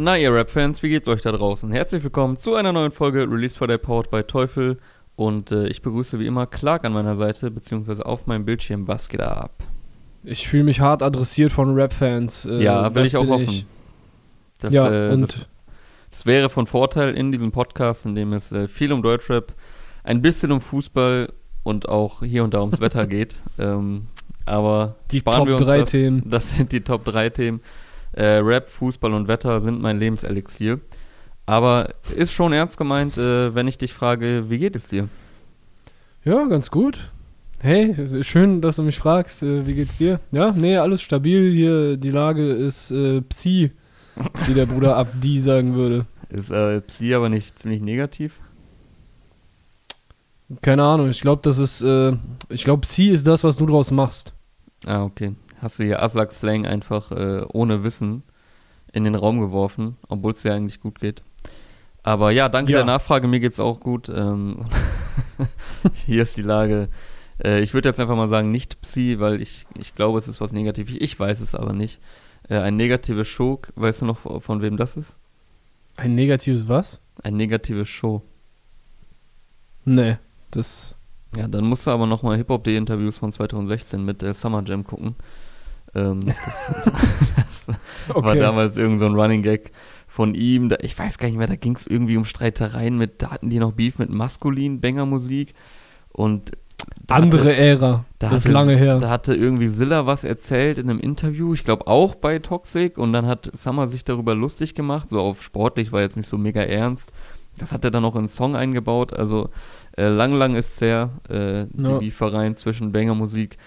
Na, ihr Rap-Fans, wie geht's euch da draußen? Herzlich willkommen zu einer neuen Folge Release Friday Powered by Teufel. Und äh, ich begrüße wie immer Clark an meiner Seite, beziehungsweise auf meinem Bildschirm. Was geht da ab? Ich fühle mich hart adressiert von Rap-Fans. Äh, ja, will ich auch hoffen. Ich. Das, ja, äh, und das, das, wäre von Vorteil in diesem Podcast, in dem es äh, viel um Deutschrap, ein bisschen um Fußball und auch hier und da ums Wetter geht. Ähm, aber die Top 3 Themen. Das sind die Top 3 Themen. Äh, Rap, Fußball und Wetter sind mein Lebenselixier. Aber ist schon ernst gemeint, äh, wenn ich dich frage, wie geht es dir? Ja, ganz gut. Hey, schön, dass du mich fragst, äh, wie geht's dir? Ja, nee, alles stabil hier. Die Lage ist äh, Psi, wie der Bruder Abdi sagen würde. Ist äh, Psi aber nicht ziemlich negativ? Keine Ahnung, ich glaube, das ist, äh, ich glaube, Psi ist das, was du draus machst. Ah, okay hast du hier Aslak-Slang einfach äh, ohne Wissen in den Raum geworfen, obwohl es dir eigentlich gut geht. Aber ja, danke ja. der Nachfrage, mir geht's auch gut. Ähm, hier ist die Lage. Äh, ich würde jetzt einfach mal sagen, nicht Psi, weil ich, ich glaube, es ist was Negatives. Ich weiß es aber nicht. Äh, ein negatives Show, weißt du noch, von wem das ist? Ein negatives was? Ein negatives Show. Nee, das. Ja, dann musst du aber nochmal Hip-Hop-D-Interviews von 2016 mit der Summer Jam gucken. Ähm, das, das okay. war damals irgend so ein Running Gag von ihm. Da, ich weiß gar nicht mehr, da ging es irgendwie um Streitereien mit, da hatten die noch Beef mit maskulin Banger Musik und andere hatte, Ära. Da das hatte, ist lange her. Da hatte irgendwie Silla was erzählt in einem Interview, ich glaube auch bei Toxic, und dann hat Summer sich darüber lustig gemacht, so auf sportlich, war jetzt nicht so mega ernst. Das hat er dann auch in einen Song eingebaut, also äh, lang, lang ist es her, äh, die ja. Liefereien zwischen Banger Musik und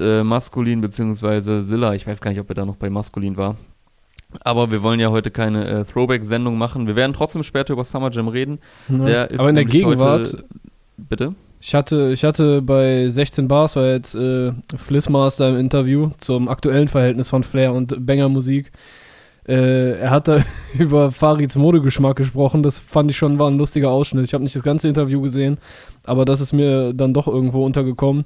äh, Maskulin beziehungsweise Silla. Ich weiß gar nicht, ob er da noch bei Maskulin war. Aber wir wollen ja heute keine äh, Throwback-Sendung machen. Wir werden trotzdem später über Summer Jam reden. Ja. Aber in der Gegenwart. Heute, bitte? Ich hatte, ich hatte bei 16 Bars, war jetzt äh, Flissmaster im Interview zum aktuellen Verhältnis von Flair und Banger Musik. Äh, er hat da über Farids Modegeschmack gesprochen. Das fand ich schon war ein lustiger Ausschnitt. Ich habe nicht das ganze Interview gesehen, aber das ist mir dann doch irgendwo untergekommen.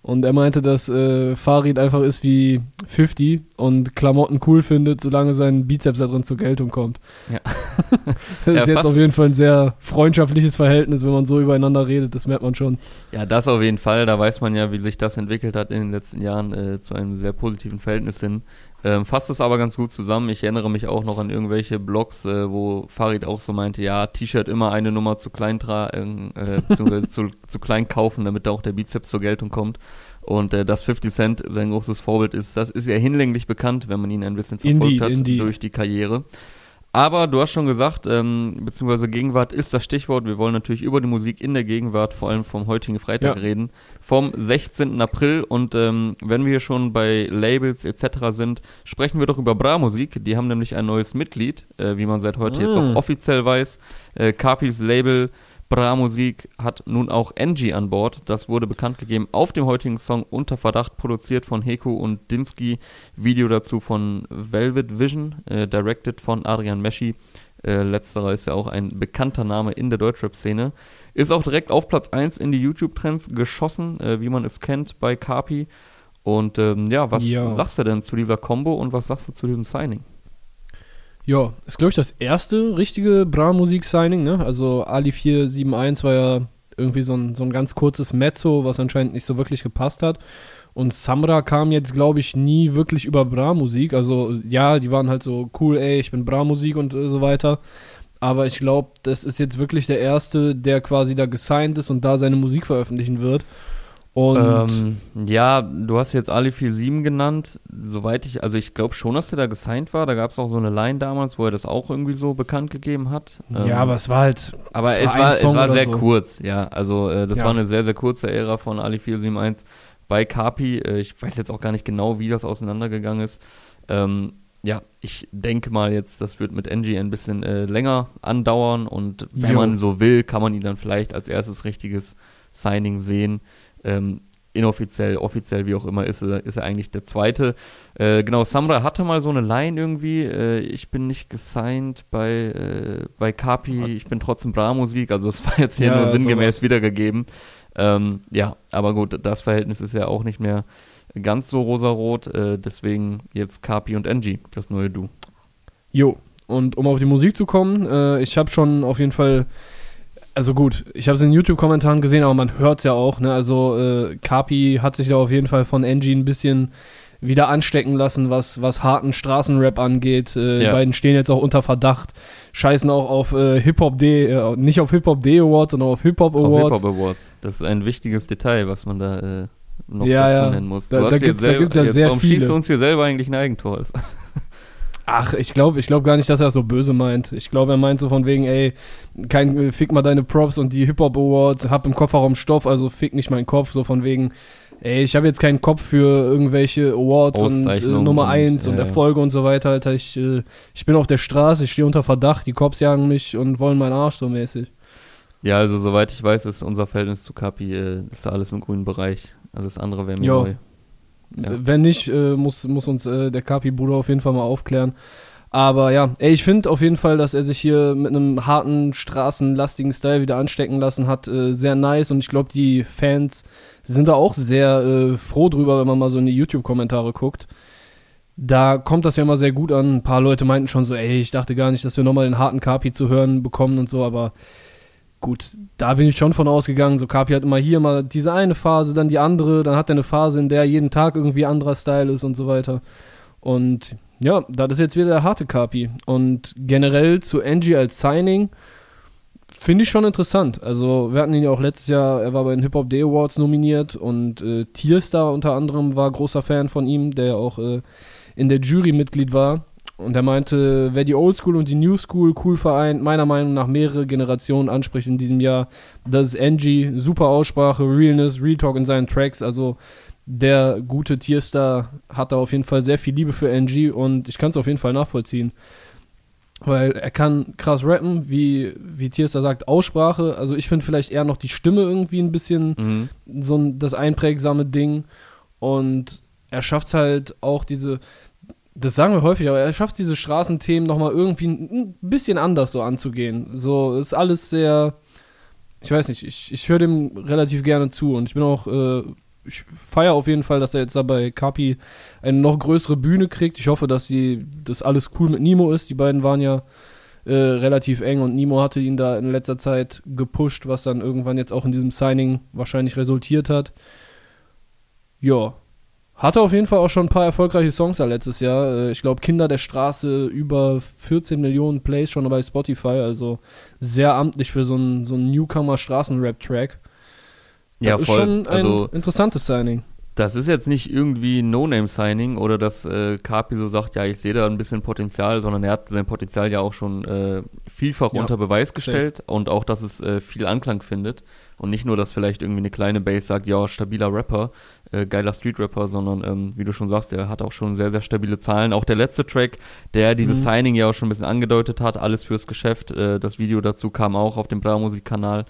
Und er meinte, dass äh, Farid einfach ist wie 50 und Klamotten cool findet, solange sein Bizeps da drin zur Geltung kommt. Ja. das ja, ist jetzt auf jeden Fall ein sehr freundschaftliches Verhältnis, wenn man so übereinander redet, das merkt man schon. Ja, das auf jeden Fall. Da weiß man ja, wie sich das entwickelt hat in den letzten Jahren äh, zu einem sehr positiven Verhältnis hin. Ähm, fasst es aber ganz gut zusammen. Ich erinnere mich auch noch an irgendwelche Blogs, äh, wo Farid auch so meinte, ja, T-Shirt immer eine Nummer zu klein tragen, äh, zu, zu, zu, klein kaufen, damit da auch der Bizeps zur Geltung kommt. Und äh, dass 50 Cent sein großes Vorbild ist, das ist ja hinlänglich bekannt, wenn man ihn ein bisschen verfolgt indeed, hat indeed. durch die Karriere. Aber du hast schon gesagt, ähm, beziehungsweise Gegenwart ist das Stichwort. Wir wollen natürlich über die Musik in der Gegenwart, vor allem vom heutigen Freitag ja. reden, vom 16. April. Und ähm, wenn wir schon bei Labels etc. sind, sprechen wir doch über Bra Musik. Die haben nämlich ein neues Mitglied, äh, wie man seit heute ah. jetzt auch offiziell weiß. Äh, Capis Label Bra Musik hat nun auch Angie an Bord. Das wurde bekannt gegeben auf dem heutigen Song Unter Verdacht, produziert von Heku und Dinsky. Video dazu von Velvet Vision, äh, directed von Adrian Meschi. Äh, letzterer ist ja auch ein bekannter Name in der Deutschrap-Szene. Ist auch direkt auf Platz 1 in die YouTube-Trends geschossen, äh, wie man es kennt bei Carpi. Und ähm, ja, was ja. sagst du denn zu dieser Combo und was sagst du zu diesem Signing? Ja, ist glaube ich das erste richtige Bra-Musik-Signing, ne? Also Ali 471 war ja irgendwie so ein, so ein ganz kurzes Mezzo, was anscheinend nicht so wirklich gepasst hat. Und Samra kam jetzt, glaube ich, nie wirklich über Bra-Musik. Also ja, die waren halt so cool, ey, ich bin Bra-Musik und äh, so weiter. Aber ich glaube, das ist jetzt wirklich der erste, der quasi da gesigned ist und da seine Musik veröffentlichen wird. Und ähm, ja, du hast jetzt Ali 47 genannt. Soweit ich, also ich glaube schon, dass der da gesigned war. Da gab es auch so eine Line damals, wo er das auch irgendwie so bekannt gegeben hat. Ja, ähm, aber es war halt. Aber es war, war es war sehr so. kurz, ja. Also äh, das ja. war eine sehr, sehr kurze Ära von Ali 471 bei Kapi. Äh, ich weiß jetzt auch gar nicht genau, wie das auseinandergegangen ist. Ähm, ja, ich denke mal jetzt, das wird mit Angie ein bisschen äh, länger andauern und wenn jo. man so will, kann man ihn dann vielleicht als erstes richtiges Signing sehen. Ähm, inoffiziell, offiziell, wie auch immer, ist er, ist er eigentlich der Zweite. Äh, genau, Samra hatte mal so eine Line irgendwie, äh, ich bin nicht gesigned bei, äh, bei Kapi, ich bin trotzdem Bra-Musik, also es war jetzt hier ja, nur sinngemäß sowas. wiedergegeben. Ähm, ja, aber gut, das Verhältnis ist ja auch nicht mehr ganz so rosarot, äh, deswegen jetzt Kapi und Angie, das neue Du. Jo, Und um auf die Musik zu kommen, äh, ich habe schon auf jeden Fall, also gut, ich habe es in YouTube-Kommentaren gesehen, aber man hört es ja auch. Ne? Also äh, Kapi hat sich da auf jeden Fall von Angie ein bisschen wieder anstecken lassen, was, was harten Straßenrap angeht. Äh, ja. Die beiden stehen jetzt auch unter Verdacht, scheißen auch auf äh, Hip-Hop D, äh, nicht auf Hip-Hop D Awards, sondern auf Hip-Hop Awards. Auf Hip-Hop Awards. Das ist ein wichtiges Detail, was man da äh, noch ja, dazu ja. nennen muss. Du da, da gibt es ja sehr warum viele. Warum schießt du uns hier selber eigentlich ein Eigentor? Ach, ich glaube ich glaub gar nicht, dass er so böse meint. Ich glaube, er meint so von wegen, ey, kein, fick mal deine Props und die Hip-Hop Awards, hab im Kofferraum Stoff, also fick nicht meinen Kopf, so von wegen, ey, ich habe jetzt keinen Kopf für irgendwelche Awards und äh, Nummer 1 und, und, Erfolge und so weiter, Alter. Ich, äh, ich bin auf der Straße, ich stehe unter Verdacht, die Cops jagen mich und wollen meinen Arsch so mäßig. Ja, also soweit ich weiß, ist unser Verhältnis zu Kapi, äh, ist da alles im grünen Bereich. Alles andere wäre mir jo. neu. Wenn nicht, äh, muss, muss uns äh, der Kapi-Bruder auf jeden Fall mal aufklären. Aber ja, ey, ich finde auf jeden Fall, dass er sich hier mit einem harten, straßenlastigen Style wieder anstecken lassen hat. Äh, sehr nice und ich glaube, die Fans sind da auch sehr äh, froh drüber, wenn man mal so in die YouTube-Kommentare guckt. Da kommt das ja immer sehr gut an. Ein paar Leute meinten schon so, ey, ich dachte gar nicht, dass wir nochmal den harten Kapi zu hören bekommen und so, aber gut, da bin ich schon von ausgegangen. So, Kapi hat immer hier mal diese eine Phase, dann die andere, dann hat er eine Phase, in der jeden Tag irgendwie anderer Style ist und so weiter. Und ja, das ist jetzt wieder der harte Kapi. Und generell zu Angie als Signing finde ich schon interessant. Also, wir hatten ihn ja auch letztes Jahr, er war bei den Hip Hop Day Awards nominiert und äh, Tierstar unter anderem war großer Fan von ihm, der ja auch äh, in der Jury Mitglied war. Und er meinte, wer die Old School und die New School cool vereint, meiner Meinung nach mehrere Generationen anspricht in diesem Jahr, das ist Angie. Super Aussprache, Realness, Real Talk in seinen Tracks. Also der gute Tierstar hat da auf jeden Fall sehr viel Liebe für Angie und ich kann es auf jeden Fall nachvollziehen. Weil er kann krass rappen, wie, wie Tierstar sagt, Aussprache. Also ich finde vielleicht eher noch die Stimme irgendwie ein bisschen mhm. so ein, das einprägsame Ding. Und er schafft es halt auch diese, das sagen wir häufig, aber er schafft diese Straßenthemen nochmal irgendwie ein bisschen anders so anzugehen. So, ist alles sehr, ich weiß nicht, ich, ich höre dem relativ gerne zu und ich bin auch, äh, ich feiere auf jeden Fall, dass er jetzt da bei Kapi eine noch größere Bühne kriegt. Ich hoffe, dass die, das alles cool mit Nimo ist. Die beiden waren ja äh, relativ eng und Nimo hatte ihn da in letzter Zeit gepusht, was dann irgendwann jetzt auch in diesem Signing wahrscheinlich resultiert hat. Ja, hatte auf jeden Fall auch schon ein paar erfolgreiche Songs da letztes Jahr. Äh, ich glaube, Kinder der Straße über 14 Millionen Plays schon bei Spotify. Also sehr amtlich für so einen so Newcomer-Straßenrap-Track. Ja, voll. ist schon ein also, interessantes Signing. Das ist jetzt nicht irgendwie ein No-Name-Signing oder dass äh, Kapi so sagt, ja, ich sehe da ein bisschen Potenzial, sondern er hat sein Potenzial ja auch schon äh, vielfach ja, unter Beweis gestellt safe. und auch, dass es äh, viel Anklang findet. Und nicht nur, dass vielleicht irgendwie eine kleine Base sagt, ja, stabiler Rapper, äh, geiler Street-Rapper, sondern ähm, wie du schon sagst, der hat auch schon sehr, sehr stabile Zahlen. Auch der letzte Track, der dieses mhm. Signing ja auch schon ein bisschen angedeutet hat, alles fürs Geschäft. Äh, das Video dazu kam auch auf dem Bra-Musik-Kanal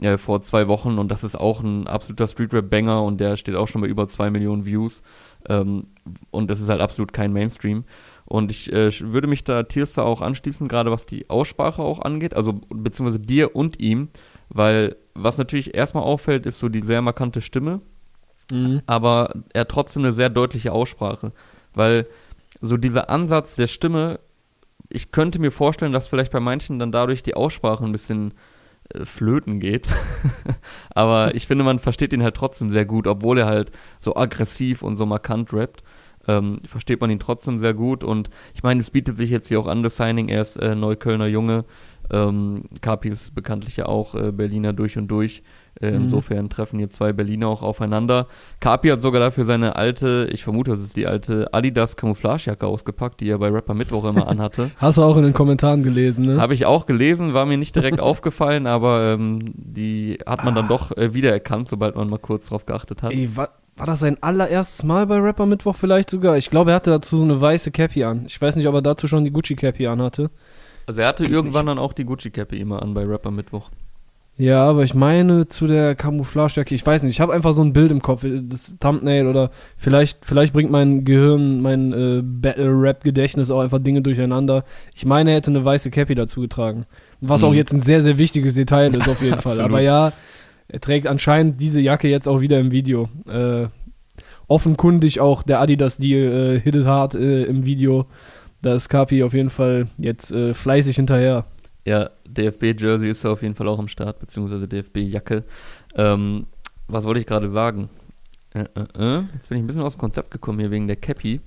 äh, vor zwei Wochen und das ist auch ein absoluter Street-Rap-Banger und der steht auch schon bei über zwei Millionen Views. Ähm, und das ist halt absolut kein Mainstream. Und ich äh, würde mich da Tierster auch anschließen, gerade was die Aussprache auch angeht, also beziehungsweise dir und ihm, weil was natürlich erstmal auffällt, ist so die sehr markante Stimme, mhm. aber er hat trotzdem eine sehr deutliche Aussprache, weil so dieser Ansatz der Stimme, ich könnte mir vorstellen, dass vielleicht bei manchen dann dadurch die Aussprache ein bisschen äh, flöten geht. aber ich finde, man versteht ihn halt trotzdem sehr gut, obwohl er halt so aggressiv und so markant rappt. Ähm, versteht man ihn trotzdem sehr gut und ich meine, es bietet sich jetzt hier auch an, das Signing, er ist äh, Neuköllner Junge, ähm, Kapi ist bekanntlich ja auch äh, Berliner durch und durch. Äh, mhm. Insofern treffen hier zwei Berliner auch aufeinander. Kapi hat sogar dafür seine alte, ich vermute, das ist die alte Adidas Camouflagejacke ausgepackt, die er bei Rapper Mittwoch immer anhatte. Hast du auch in den Kommentaren gelesen, ne? Habe ich auch gelesen, war mir nicht direkt aufgefallen, aber ähm, die hat man ah. dann doch äh, wiedererkannt, sobald man mal kurz drauf geachtet hat. Ey, wa war das sein allererstes Mal bei Rapper Mittwoch vielleicht sogar? Ich glaube, er hatte dazu so eine weiße Cappy an. Ich weiß nicht, ob er dazu schon die Gucci Cappy anhatte. Also er hatte irgendwann dann auch die Gucci-Cappe immer an bei Rapper Mittwoch. Ja, aber ich meine zu der Camouflage-Jacke, ich weiß nicht, ich habe einfach so ein Bild im Kopf, das Thumbnail oder vielleicht, vielleicht bringt mein Gehirn, mein äh, Battle-Rap-Gedächtnis auch einfach Dinge durcheinander. Ich meine, er hätte eine weiße Cappy dazu getragen. Was mhm. auch jetzt ein sehr, sehr wichtiges Detail ist, auf jeden Fall. Aber ja, er trägt anscheinend diese Jacke jetzt auch wieder im Video. Äh, offenkundig auch der Adidas-Deal äh, hittet hart äh, im Video. da ist Kapi auf jeden Fall jetzt äh, fleißig hinterher. Ja, DFB-Jersey ist ja auf jeden Fall auch am Start, beziehungsweise DFB-Jacke. Ähm, was wollte ich gerade sagen? Äh, äh, äh, jetzt bin ich ein bisschen aus dem Konzept gekommen hier wegen der Cappy.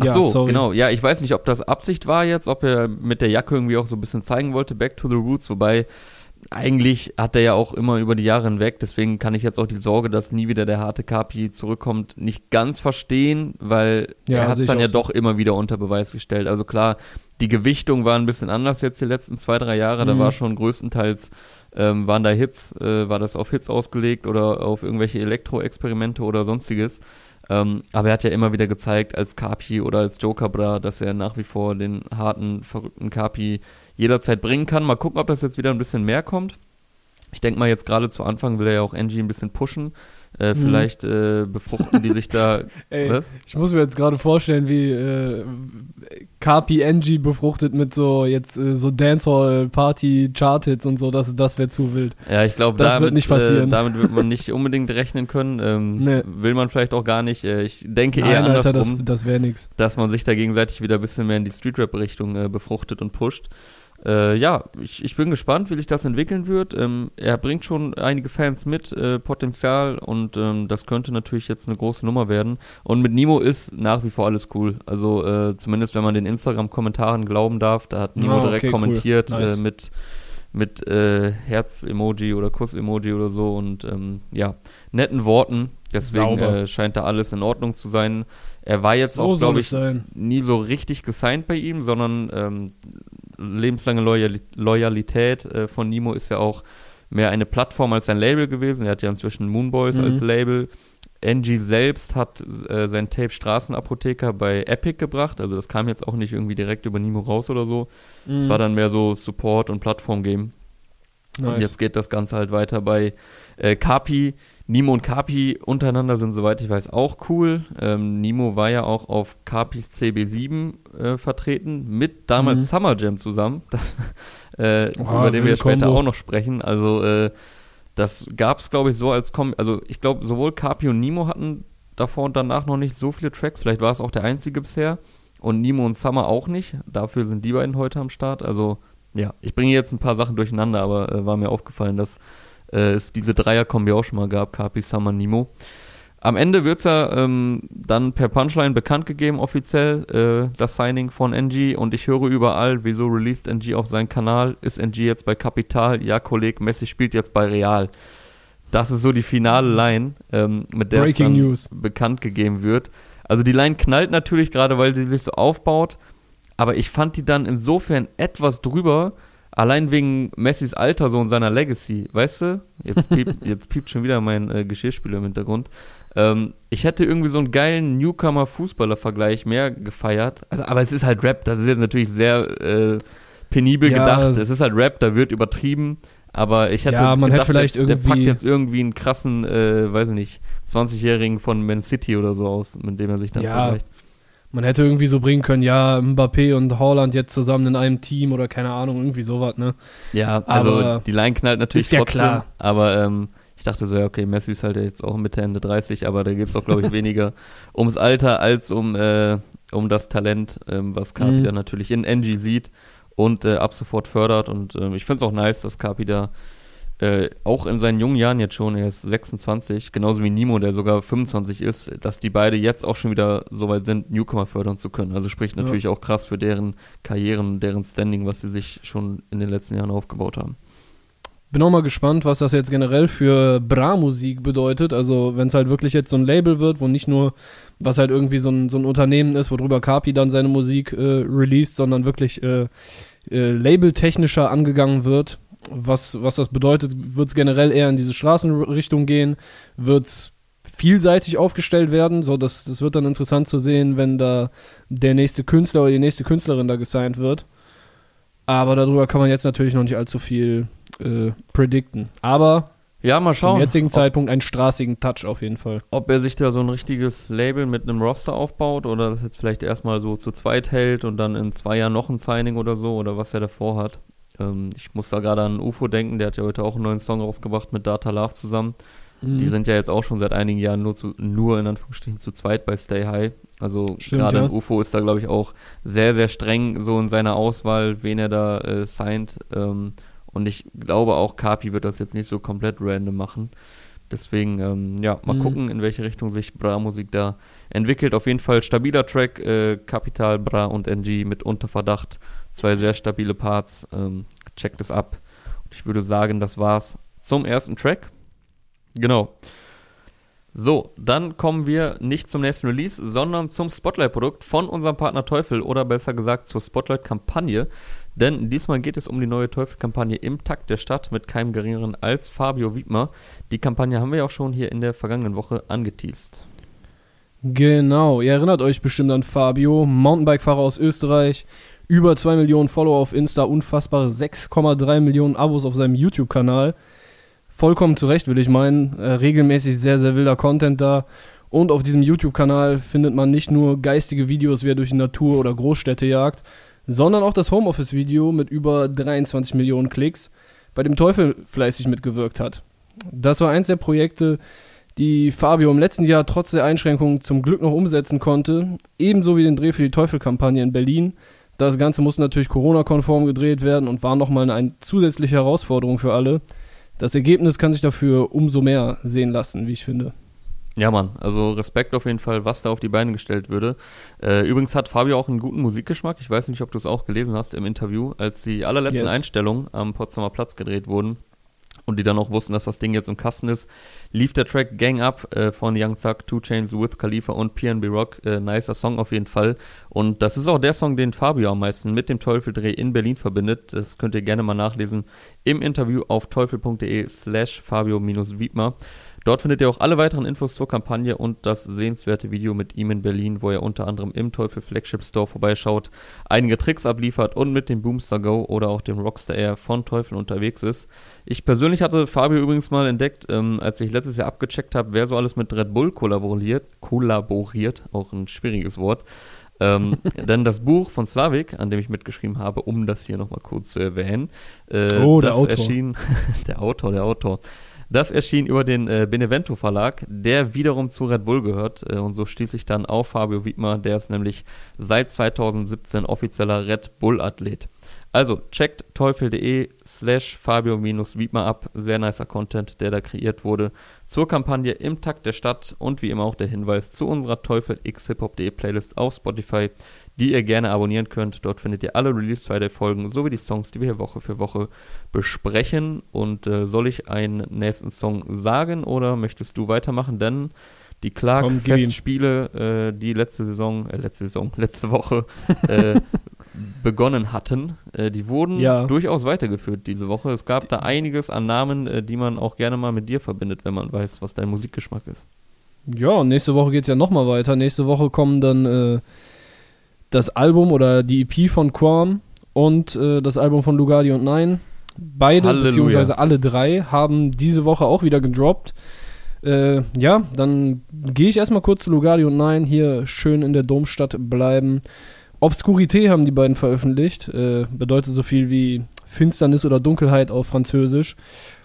Ach Ja, so, sorry. genau. Ja, ich weiß nicht, ob das Absicht war jetzt, ob er mit der Jacke irgendwie auch so ein bisschen zeigen wollte, back to the roots, wobei eigentlich hat er ja auch immer über die Jahre hinweg, deswegen kann ich jetzt auch die Sorge, dass nie wieder der harte Kapi zurückkommt, nicht ganz verstehen, weil Ja, er hat es dann ja so. doch immer wieder unter Beweis gestellt. Also klar, die Gewichtung war ein bisschen anders jetzt die letzten zwei, drei Jahre, da Mhm. war schon größtenteils, ähm, waren da Hits, äh, war das auf Hits ausgelegt oder auf irgendwelche Elektro-Experimente oder sonstiges. Ähm, aber er hat ja immer wieder gezeigt, als Kapi oder als Joker Bra, dass er nach wie vor den harten, verrückten Kapi jederzeit bringen kann. Mal gucken, ob das jetzt wieder ein bisschen mehr kommt. Ich denke mal, jetzt gerade zu Anfang will er ja auch Angie ein bisschen pushen. Äh, Mhm. Vielleicht äh, befruchten die sich da. Ey, Was? ich muss mir jetzt gerade vorstellen, wie äh, Angie befruchtet mit so jetzt äh, so Dancehall Party Chart-Hits und so, das, das wäre zu wild. Ja, ich glaube, Das wird damit, nicht passieren. Äh, damit wird man nicht unbedingt rechnen können. Ähm, Nee. Will man vielleicht auch gar nicht. Äh, ich denke Nein, eher Alter, das, andersrum, das wäre nix. dass man sich da gegenseitig wieder ein bisschen mehr in die Streetrap-Richtung äh, befruchtet und pusht. Äh, ja, ich, ich bin gespannt, wie sich das entwickeln wird. Ähm, er bringt schon einige Fans mit, äh, Potenzial und ähm, das könnte natürlich jetzt eine große Nummer werden. Und mit Nimo ist nach wie vor alles cool. Also äh, zumindest wenn man den Instagram-Kommentaren glauben darf, da hat Nimo direkt okay, cool. kommentiert Nice. äh, mit mit äh, Herz-Emoji oder Kuss-Emoji oder so und ähm, ja, netten Worten. Deswegen äh, scheint da alles in Ordnung zu sein. Er war jetzt So auch, glaube ich, sein. nie so richtig gesigned bei ihm, sondern ähm, lebenslange Loyali Loyalität äh, von Nimo ist ja auch mehr eine Plattform als ein Label gewesen. Er hat ja inzwischen Moonboys Mhm. als Label. Angie selbst hat äh, sein Tape Straßenapotheker bei Epic gebracht. Also das kam jetzt auch nicht irgendwie direkt über Nimo raus oder so. Es Mhm. war dann mehr so Support und Plattform-Game. Nice. Und jetzt geht das Ganze halt weiter bei äh, Kapi. Nimo und Kapi untereinander sind, soweit ich weiß, auch cool. Ähm, Nimo war ja auch auf Kapis CB7 äh, vertreten, mit damals Mhm. Summer Jam zusammen, das, äh, Oha, über den wir später Kombo. auch noch sprechen. Also äh, das gab es, glaube ich, so als Kom Also ich glaube, sowohl Kapi und Nimo hatten davor und danach noch nicht so viele Tracks. Vielleicht war es auch der einzige bisher. Und Nimo und Summer auch nicht. Dafür sind die beiden heute am Start. Also ja, ich bringe jetzt ein paar Sachen durcheinander, aber äh, war mir aufgefallen, dass äh, es diese Dreierkombi auch schon mal gab, Kapi, Summer, Nimo. Am Ende wird's ja ähm, dann per Punchline bekannt gegeben, offiziell, äh, das Signing von NG und ich höre überall, wieso released NG auf seinen Kanal, ist NG jetzt bei Capital, ja, Kolleg, Messi spielt jetzt bei Real. Das ist so die finale Line, ähm, mit der es Breaking dann News. bekannt gegeben wird. Also die Line knallt natürlich gerade, weil sie sich so aufbaut, aber ich fand die dann insofern etwas drüber, allein wegen Messis Alter so und seiner Legacy, weißt du? Jetzt piept, jetzt piept schon wieder mein äh, Geschirrspüler im Hintergrund. Ähm, ich hätte irgendwie so einen geilen Newcomer-Fußballer-Vergleich mehr gefeiert. Also, aber es ist halt Rap, das ist jetzt natürlich sehr äh, penibel Ja, gedacht. Es ist halt Rap, da wird übertrieben. Aber ich hätte Ja, man hätte vielleicht der, der packt jetzt irgendwie einen krassen, äh, weiß ich nicht, 20-Jährigen von Man City oder so aus, mit dem er sich dann Ja, vergleicht. Man hätte irgendwie so bringen können, ja, Mbappé und Haaland jetzt zusammen in einem Team oder keine Ahnung, irgendwie sowas, ne? Ja, also Aber die Line knallt natürlich ist ja trotzdem. klar. Aber ähm, ich dachte so, ja, okay, Messi ist halt jetzt auch Mitte, Ende 30, aber da geht es auch, glaube ich, weniger ums Alter als um, äh, um das Talent, ähm, was Kapi Mhm. da natürlich in Angie sieht und äh, ab sofort fördert. Und ähm, ich finde es auch nice, dass Kapi da äh, auch in seinen jungen Jahren jetzt schon, er ist 26, genauso wie Nimo, der sogar 25 ist, dass die beide jetzt auch schon wieder so weit sind, Newcomer fördern zu können. Also spricht Ja. natürlich auch krass für deren Karrieren, deren Standing, was sie sich schon in den letzten Jahren aufgebaut haben. Bin auch mal gespannt, was das jetzt generell für Bra-Musik bedeutet. Also, wenn es halt wirklich jetzt so ein Label wird, wo nicht nur, was halt irgendwie so ein, so ein Unternehmen ist, worüber Kapi dann seine Musik äh, released, sondern wirklich äh, äh, labeltechnischer angegangen wird. Was, was das bedeutet, wird es generell eher in diese Straßenrichtung gehen, wird es vielseitig aufgestellt werden. So, das, das wird dann interessant zu sehen, wenn da der nächste Künstler oder die nächste Künstlerin da gesigned wird. Aber darüber kann man jetzt natürlich noch nicht allzu viel äh, predikten. Aber Ja, mal zum schauen, jetzigen ob, Zeitpunkt einen straßigen Touch auf jeden Fall. ob er sich da so ein richtiges Label mit einem Roster aufbaut oder das jetzt vielleicht erstmal so zu zweit hält und dann in zwei Jahren noch ein Signing oder so oder was er davor hat. Ähm, ich muss da gerade an UFO denken, der hat ja heute auch einen neuen Song rausgebracht mit Data Love zusammen. Mhm. Die sind ja jetzt auch schon seit einigen Jahren nur, zu, nur in Anführungsstrichen zu zweit bei Stay High. Also gerade ja. UFO ist da, glaube ich, auch sehr, sehr streng so in seiner Auswahl, wen er da äh, signed. Ähm, und ich glaube auch, Kapi wird das jetzt nicht so komplett random machen. Deswegen, ähm, ja, mal mhm. gucken, in welche Richtung sich Bra-Musik da entwickelt. Auf jeden Fall stabiler Track, äh, Capital, Bra und NG mit Unterverdacht. Zwei sehr stabile Parts. Ähm, checkt es ab. Und ich würde sagen, das war's zum ersten Track. Genau. So, dann kommen wir nicht zum nächsten Release, sondern zum Spotlight-Produkt von unserem Partner Teufel oder besser gesagt zur Spotlight-Kampagne. Denn diesmal geht es um die neue Teufel-Kampagne im Takt der Stadt mit keinem geringeren als Fabio Wiedmer. Die Kampagne haben wir ja auch schon hier in der vergangenen Woche angeteased. Genau, ihr erinnert euch bestimmt an Fabio, Mountainbike-Fahrer aus Österreich, über 2 Millionen Follower auf Insta, unfassbare 6,3 Millionen Abos auf seinem YouTube-Kanal vollkommen zurecht, will ich meinen. Äh, regelmäßig sehr, sehr wilder Content da. Und auf diesem YouTube-Kanal findet man nicht nur geistige Videos, wie er durch die Natur oder Großstädte jagt, sondern auch das Homeoffice-Video mit über 23 Millionen Klicks, bei dem Teufel fleißig mitgewirkt hat. Das war eins der Projekte, die Fabio im letzten Jahr trotz der Einschränkungen zum Glück noch umsetzen konnte, ebenso wie den Dreh für die Teufel-Kampagne in Berlin. Das Ganze musste natürlich Corona-konform gedreht werden und war nochmal eine zusätzliche Herausforderung für alle das Ergebnis kann sich dafür umso mehr sehen lassen, wie ich finde. Ja, Mann, also Respekt auf jeden Fall, was da auf die Beine gestellt würde. Äh, übrigens hat Fabio auch einen guten Musikgeschmack. Ich weiß nicht, ob du es auch gelesen hast im Interview, als die allerletzten yes. Einstellungen am Potsdamer Platz gedreht wurden und die dann auch wussten, dass das Ding jetzt im Kasten ist, lief der Track Gang Up äh, von Young Thug, Two Chains with Khalifa und PNB Rock. Äh, nicer Song auf jeden Fall. Und das ist auch der Song, den Fabio am meisten mit dem Teufeldreh in Berlin verbindet. Das könnt ihr gerne mal nachlesen im Interview auf teufel.de slash Fabio-Wiedmer. Dort findet ihr auch alle weiteren Infos zur Kampagne und das sehenswerte Video mit ihm in Berlin, wo er unter anderem im Teufel Flagship Store vorbeischaut, einige Tricks abliefert und mit dem Boomstar Go oder auch dem Rockstar Air von Teufel unterwegs ist. Ich persönlich hatte Fabio übrigens mal entdeckt, ähm, als ich letztes Jahr abgecheckt habe, wer so alles mit Red Bull kollaboriert, kollaboriert, auch ein schwieriges Wort. ähm, denn das Buch von Slavik, an dem ich mitgeschrieben habe, um das hier nochmal kurz zu erwähnen, äh, oh, der das Autor. erschien, der Autor, der Autor, das erschien über den äh, Benevento Verlag, der wiederum zu Red Bull gehört. Äh, und so stieß ich dann auf Fabio Wiedmer, der ist nämlich seit 2017 offizieller Red Bull Athlet. Also checkt teufel.de slash Fabio-Wiedmer ab. Sehr nicer Content, der da kreiert wurde zur Kampagne im Takt der Stadt und wie immer auch der Hinweis zu unserer Teufel x Hip-Hop.de Playlist auf Spotify die ihr gerne abonnieren könnt. Dort findet ihr alle Release Friday Folgen sowie die Songs, die wir hier Woche für Woche besprechen. Und äh, soll ich einen nächsten Song sagen oder möchtest du weitermachen? Denn die Clark-Festspiele, äh, die letzte Saison, äh, letzte Saison, letzte Woche äh, begonnen hatten, äh, die wurden ja. durchaus weitergeführt diese Woche. Es gab da einiges an Namen, äh, die man auch gerne mal mit dir verbindet, wenn man weiß, was dein Musikgeschmack ist. Ja, und nächste Woche geht es ja nochmal weiter. Nächste Woche kommen dann das Album oder die EP von Quam und äh, das Album von Lugardi und Nein. Beide, Halleluja. beziehungsweise alle drei, haben diese Woche auch wieder gedroppt. Äh, ja, dann gehe ich erstmal kurz zu Lugardi und Nein, hier schön in der Domstadt bleiben. Obscurité haben die beiden veröffentlicht, äh, bedeutet so viel wie Finsternis oder Dunkelheit auf Französisch.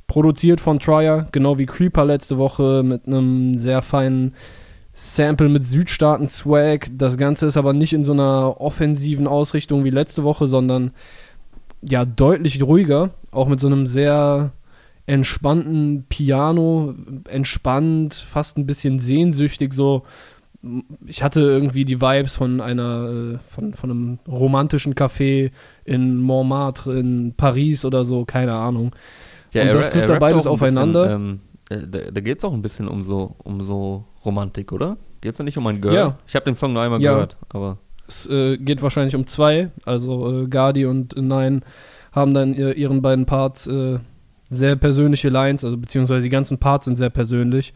Produziert von Trier, genau wie Creeper letzte Woche mit einem sehr feinen Sample mit Südstaaten-Swag. Das Ganze ist aber nicht in so einer offensiven Ausrichtung wie letzte Woche, sondern ja deutlich ruhiger. Auch mit so einem sehr entspannten Piano, entspannt, fast ein bisschen sehnsüchtig so. Ich hatte irgendwie die Vibes von einer, äh, von, von einem romantischen Café in Montmartre in Paris oder so, keine Ahnung. Ja, Und das trifft da beides aufeinander. Bisschen, ähm, äh, da, da geht es auch ein bisschen um so, um so Romantik, oder? Geht es ja nicht um ein Girl? Ja. Ich habe den Song nur einmal ja. gehört, aber. Es äh, geht wahrscheinlich um zwei. Also äh, Gardi und Nein haben dann ihr, ihren beiden Parts äh, sehr persönliche Lines, also beziehungsweise die ganzen Parts sind sehr persönlich.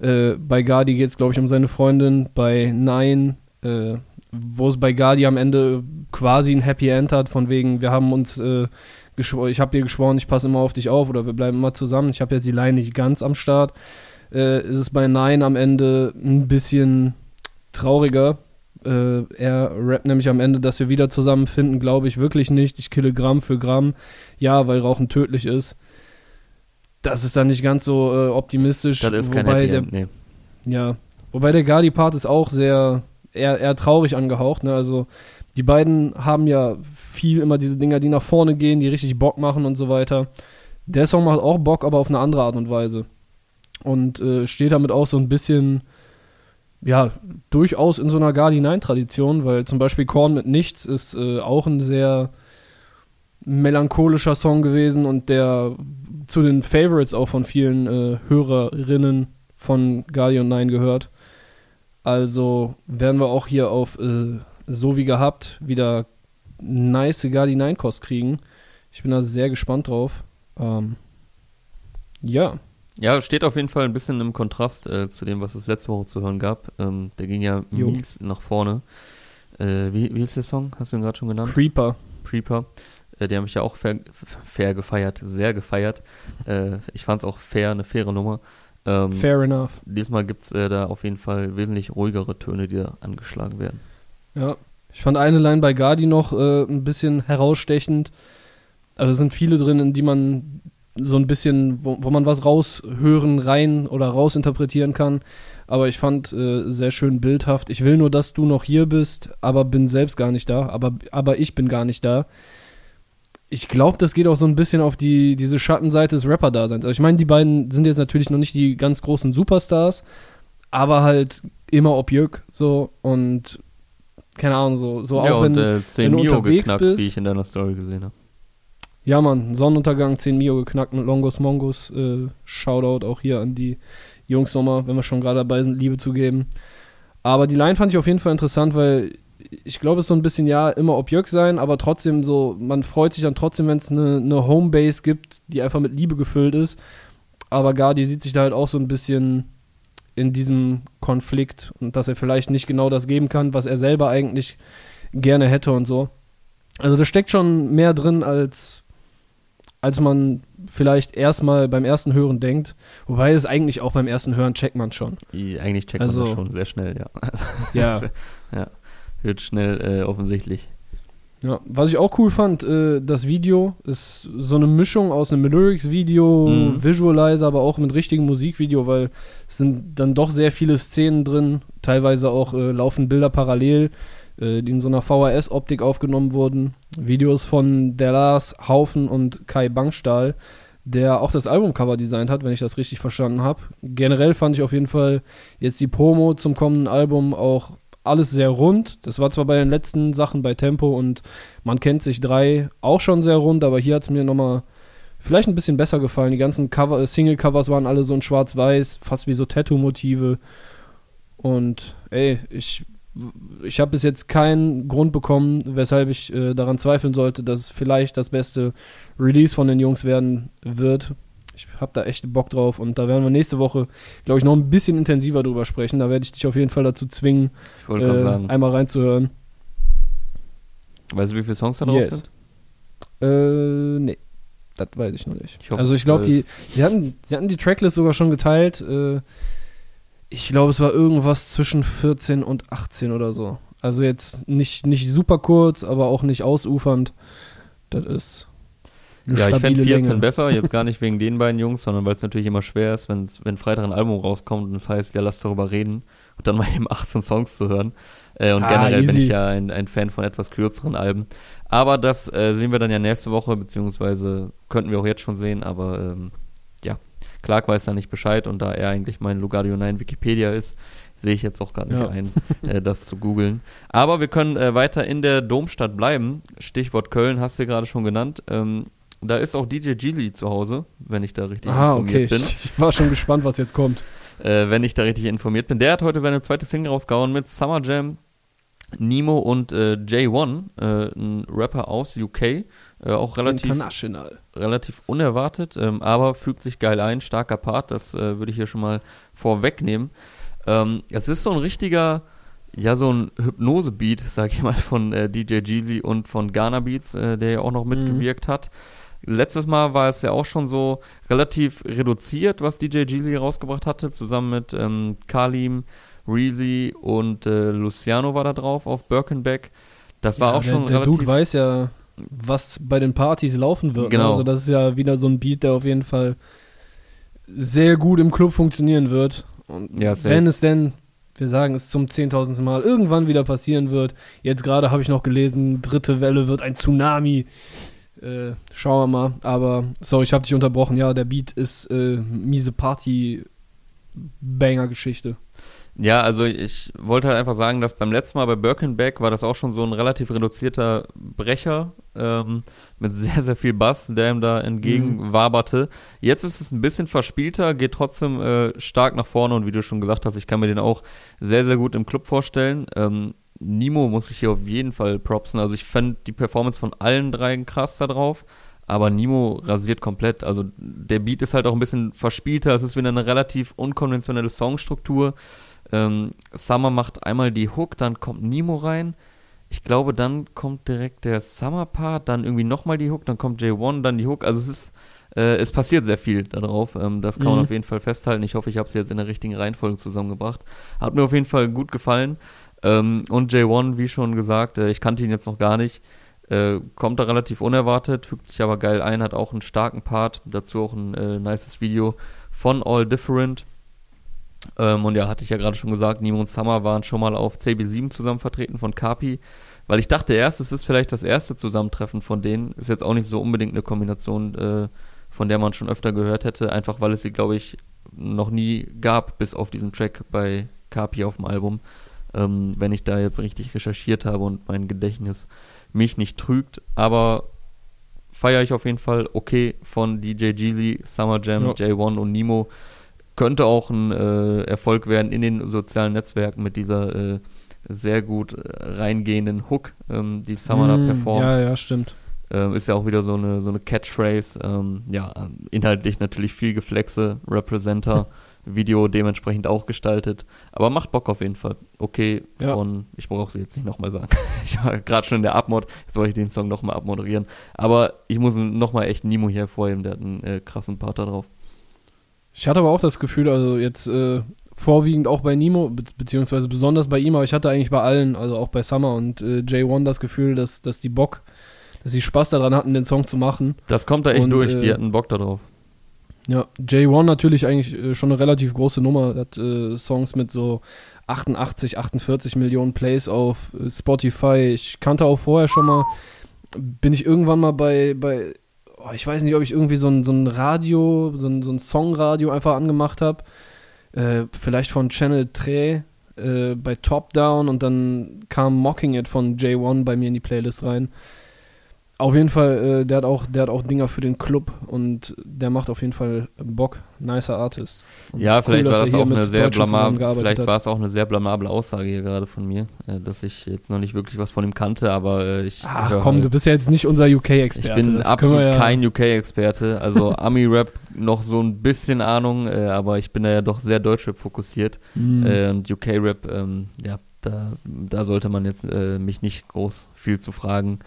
Äh, bei Gardi geht es, glaube ich, um seine Freundin. Bei Nein, äh, wo es bei Gardi am Ende quasi ein Happy End hat, von wegen, wir haben uns äh, ich habe dir geschworen, ich passe immer auf dich auf oder wir bleiben immer zusammen. Ich habe jetzt die Line nicht ganz am Start äh, ist es bei Nein am Ende ein bisschen trauriger. Äh, er rappt nämlich am Ende, dass wir wieder zusammenfinden, glaube ich wirklich nicht. Ich kille Gramm für Gramm. Ja, weil Rauchen tödlich ist. das ist dann nicht ganz so äh, optimistisch. Das ist kein wobei Happy der, nee. Ja, wobei der Gali-Part ist auch sehr, eher, eher traurig angehaucht. Ne? Also die beiden haben ja viel immer diese Dinger, die nach vorne gehen, die richtig Bock machen und so weiter. Der Song macht auch Bock, aber auf eine andere Art und Weise. Und äh, steht damit auch so ein bisschen, ja, durchaus in so einer Gali-9-Tradition, weil zum Beispiel Korn mit Nichts ist äh, auch ein sehr melancholischer Song gewesen und der zu den Favorites auch von vielen äh, Hörerinnen von Guardian 9 gehört. Also werden wir auch hier auf äh, so wie gehabt wieder nice Guardian 9 Kost kriegen. Ich bin da sehr gespannt drauf. Ähm, ja. Ja, steht auf jeden Fall ein bisschen im Kontrast äh, zu dem, was es letzte Woche zu hören gab. Ähm, der ging ja mies nach vorne. Äh, wie, wie ist der Song? Hast du ihn gerade schon genannt? Creeper. Creeper. Äh, die haben mich ja auch fair, fair gefeiert, sehr gefeiert. äh, ich fand es auch fair, eine faire Nummer. Ähm, Fair enough. Diesmal gibt es äh, da auf jeden Fall wesentlich ruhigere Töne, die da angeschlagen werden. Ja. Ich fand eine Line bei Gardi noch äh, ein bisschen herausstechend. Also es sind viele drin, in die man so ein bisschen, wo, wo man was raushören, rein oder rausinterpretieren kann. Aber ich fand äh, sehr schön bildhaft. Ich will nur, dass du noch hier bist, aber bin selbst gar nicht da. Aber, aber ich bin gar nicht da. Ich glaube, das geht auch so ein bisschen auf die, diese Schattenseite des Rapper-Daseins. Also ich meine, die beiden sind jetzt natürlich noch nicht die ganz großen Superstars, aber halt immer Objek so und keine Ahnung, so, so ja, auch und wenn, äh, 10 wenn du Mio unterwegs geknackt, bist- wie ich in deiner Story gesehen habe. Ja, Mann, Sonnenuntergang 10 Mio geknackt mit Longos Mongos. Äh, Shoutout auch hier an die Jungs nochmal, wenn wir schon gerade dabei sind, Liebe zu geben. Aber die Line fand ich auf jeden Fall interessant, weil ich glaube, es ist so ein bisschen, ja, immer Objekt sein, aber trotzdem so, man freut sich dann trotzdem, wenn es eine, eine Homebase gibt, die einfach mit Liebe gefüllt ist. Aber Gardi sieht sich da halt auch so ein bisschen in diesem Konflikt und dass er vielleicht nicht genau das geben kann, was er selber eigentlich gerne hätte und so. Also da steckt schon mehr drin, als, als man vielleicht erstmal beim ersten Hören denkt. Wobei es eigentlich auch beim ersten Hören checkt man schon. Eigentlich checkt man Also- das schon sehr schnell, ja. Ja. ja. Wird schnell äh, offensichtlich. Ja, was ich auch cool fand, äh, das Video ist so eine Mischung aus einem Lyrics-Video, Mhm. Visualizer, aber auch mit richtigem Musikvideo, weil es sind dann doch sehr viele Szenen drin, teilweise auch äh, laufen Bilder parallel, äh, die in so einer VHS-Optik aufgenommen wurden. Videos von der Lars Haufen und Kai Bangstahl, der auch das Albumcover designt hat, wenn ich das richtig verstanden habe. Generell fand ich auf jeden Fall jetzt die Promo zum kommenden Album auch alles sehr rund. Das war zwar bei den letzten Sachen bei Tempo und man kennt sich drei auch schon sehr rund, aber hier hat es mir nochmal vielleicht ein bisschen besser gefallen. Die ganzen Cover, äh, Single-Covers waren alle so in schwarz-weiß, fast wie so Tattoo-Motive. Und ey, ich, ich habe bis jetzt keinen Grund bekommen, weshalb ich äh, daran zweifeln sollte, dass vielleicht das beste Release von den Jungs werden wird. Ich habe da echt Bock drauf und da werden wir nächste Woche, glaube ich, noch ein bisschen intensiver drüber sprechen. Da werde ich dich auf jeden Fall dazu zwingen, äh, einmal reinzuhören. weißt du, wie viele Songs da drauf Yes. sind? Äh, nee. Das weiß ich noch nicht. Ich hoffe, also ich glaube, die, sie hatten, sie hatten die Tracklist sogar schon geteilt. Äh, ich glaube, es war irgendwas zwischen 14 und 18 oder so. Also jetzt nicht, nicht super kurz, aber auch nicht ausufernd. Das ist Ja, ich fände stabile 14 Länge. besser, jetzt gar nicht wegen den beiden Jungs, sondern weil es natürlich immer schwer ist, wenn's, wenn Freitag ein Album rauskommt und es heißt, ja, lass darüber reden und dann mal eben 18 Songs zu hören. Äh, und Ah, generell bin easy. ich ja ein, ein Fan von etwas kürzeren Alben. Aber das äh, sehen wir dann ja nächste Woche, beziehungsweise könnten wir auch jetzt schon sehen, aber ähm, ja, Clark weiß da nicht Bescheid und da er eigentlich mein Lugardio 9 Wikipedia ist, sehe ich jetzt auch gar nicht Ja. ein, äh, das zu googeln. Aber wir können äh, weiter in der Domstadt bleiben. Stichwort Köln hast du gerade schon genannt. Ähm, da ist auch DJ Geely zu Hause, wenn ich da richtig Ah, okay. informiert bin. Ich, ich war schon gespannt, was jetzt kommt. Äh, wenn ich da richtig informiert bin. Der hat heute seine zweite Single rausgehauen mit Summer Jam, Nemo und äh, J1, äh, ein Rapper aus UK. Äh, auch relativ, International. relativ unerwartet, ähm, aber fügt sich geil ein. Starker Part, das äh, würde ich hier schon mal vorwegnehmen. Ähm, es ist so ein richtiger, ja, so ein Hypnose-Beat, sag ich mal, von äh, DJ Jeezy und von Ghana Beats, äh, der ja auch noch mitgewirkt hat. Letztes Mal war es ja auch schon so relativ reduziert, was DJ Jeezy rausgebracht hatte, zusammen mit ähm, Kalim, Reezy und äh, Luciano war da drauf auf Birkenbeck. Das war Ja, auch der, schon der relativ Dude weiß ja, was bei den Partys laufen wird. Genau. Ne? Also das ist ja wieder so ein Beat, der auf jeden Fall sehr gut im Club funktionieren wird. Und Ja, wenn es denn, wir sagen es zum zehntausendsten Mal, irgendwann wieder passieren wird. Jetzt gerade habe ich noch gelesen, dritte Welle wird ein Tsunami. Äh, schauen wir mal. Aber, sorry, ich habe dich unterbrochen. Ja, der Beat ist äh, miese Party-Banger-Geschichte. Ja, also ich wollte halt einfach sagen, dass beim letzten Mal bei Birkenbeck war das auch schon so ein relativ reduzierter Brecher ähm, mit sehr, sehr viel Bass, der ihm da entgegenwaberte. Jetzt ist es ein bisschen verspielter, geht trotzdem äh, stark nach vorne und wie du schon gesagt hast, ich kann mir den auch sehr, sehr gut im Club vorstellen. Ähm, Nimo muss ich hier auf jeden Fall propsen. Also ich fand die Performance von allen dreien krass da drauf. Aber Nimo rasiert komplett. Also der Beat ist halt auch ein bisschen verspielter. Es ist wieder eine relativ unkonventionelle Songstruktur. Ähm, Summer macht einmal die Hook, dann kommt Nemo rein. Ich glaube, dann kommt direkt der Summer-Part, dann irgendwie nochmal die Hook, dann kommt J1, dann die Hook. Also es ist, äh, es passiert sehr viel darauf. Ähm, das kann man Mhm. auf jeden Fall festhalten. Ich hoffe, ich habe es jetzt in der richtigen Reihenfolge zusammengebracht. Hat mir auf jeden Fall gut gefallen. Ähm, und J1, wie schon gesagt, äh, ich kannte ihn jetzt noch gar nicht. Äh, kommt da relativ unerwartet, fügt sich aber geil ein, hat auch einen starken Part, dazu auch ein äh, nices Video von All Different. Ähm, und ja, hatte ich ja gerade schon gesagt, Nemo und Summer waren schon mal auf CB7 zusammen vertreten von Kapi, weil ich dachte erst, es ist vielleicht das erste Zusammentreffen von denen. Ist jetzt auch nicht so unbedingt eine Kombination, äh, von der man schon öfter gehört hätte, einfach weil es sie, glaube ich, noch nie gab, bis auf diesen Track bei Kapi auf dem Album. Ähm, wenn ich da jetzt richtig recherchiert habe und mein Gedächtnis mich nicht trügt, aber feiere ich auf jeden Fall okay von DJ Jeezy, Summer Jam, Ja. J1 und Nemo. Könnte auch ein äh, Erfolg werden in den sozialen Netzwerken mit dieser äh, sehr gut äh, reingehenden Hook, ähm, die Summer da Mm, performt. Ja, ja, stimmt. Ähm, ist ja auch wieder so eine, so eine Catchphrase. Ähm, ja, inhaltlich natürlich viel Geflexe, Representer, Video dementsprechend auch gestaltet. Aber macht Bock auf jeden Fall. Okay, Ja. von, ich brauche sie jetzt nicht nochmal sagen. ich war gerade schon in der Abmod, jetzt wollte ich den Song nochmal abmoderieren. Aber ich muss nochmal echt Nemo hier hervorheben, der hat einen äh, krassen Part da drauf. Ich hatte aber auch das Gefühl, also jetzt äh, vorwiegend auch bei Nemo, be beziehungsweise besonders bei ihm, aber ich hatte eigentlich bei allen, also auch bei Summer und äh, J1 das Gefühl, dass, dass die Bock, dass sie Spaß daran hatten, den Song zu machen. Das kommt da echt Und, durch, die äh, hatten Bock da drauf. Ja, J1 natürlich eigentlich äh, schon eine relativ große Nummer, hat äh, Songs mit so 88, 48 Millionen Plays auf äh, Spotify. Ich kannte auch vorher schon mal, bin ich irgendwann mal bei, bei oh, ich weiß nicht, ob ich irgendwie so ein, so ein Radio, so ein, so ein Songradio einfach angemacht habe. Äh, vielleicht von Channel 3 äh, bei Top Down und dann kam Mocking It von J1 bei mir in die Playlist rein. Auf jeden Fall, äh, der hat auch, der hat auch Dinger für den Club und der macht auf jeden Fall Bock. Nicer Artist. Und Ja, cool, vielleicht dass war das auch eine sehr blamable, vielleicht war es auch eine sehr blamable Aussage hier gerade von mir, äh, dass ich jetzt noch nicht wirklich was von ihm kannte, aber äh, ich Ach hör komm, halt- du bist ja jetzt nicht unser Ich UK-Experte. bin Das absolut ja- kein UK-Experte. Also Ami-Rap noch so ein bisschen Ahnung, äh, aber ich bin da ja doch sehr Deutschrap fokussiert. Äh, und UK-Rap, ähm, ja, da, da sollte man jetzt äh, mich nicht groß viel zu fragen.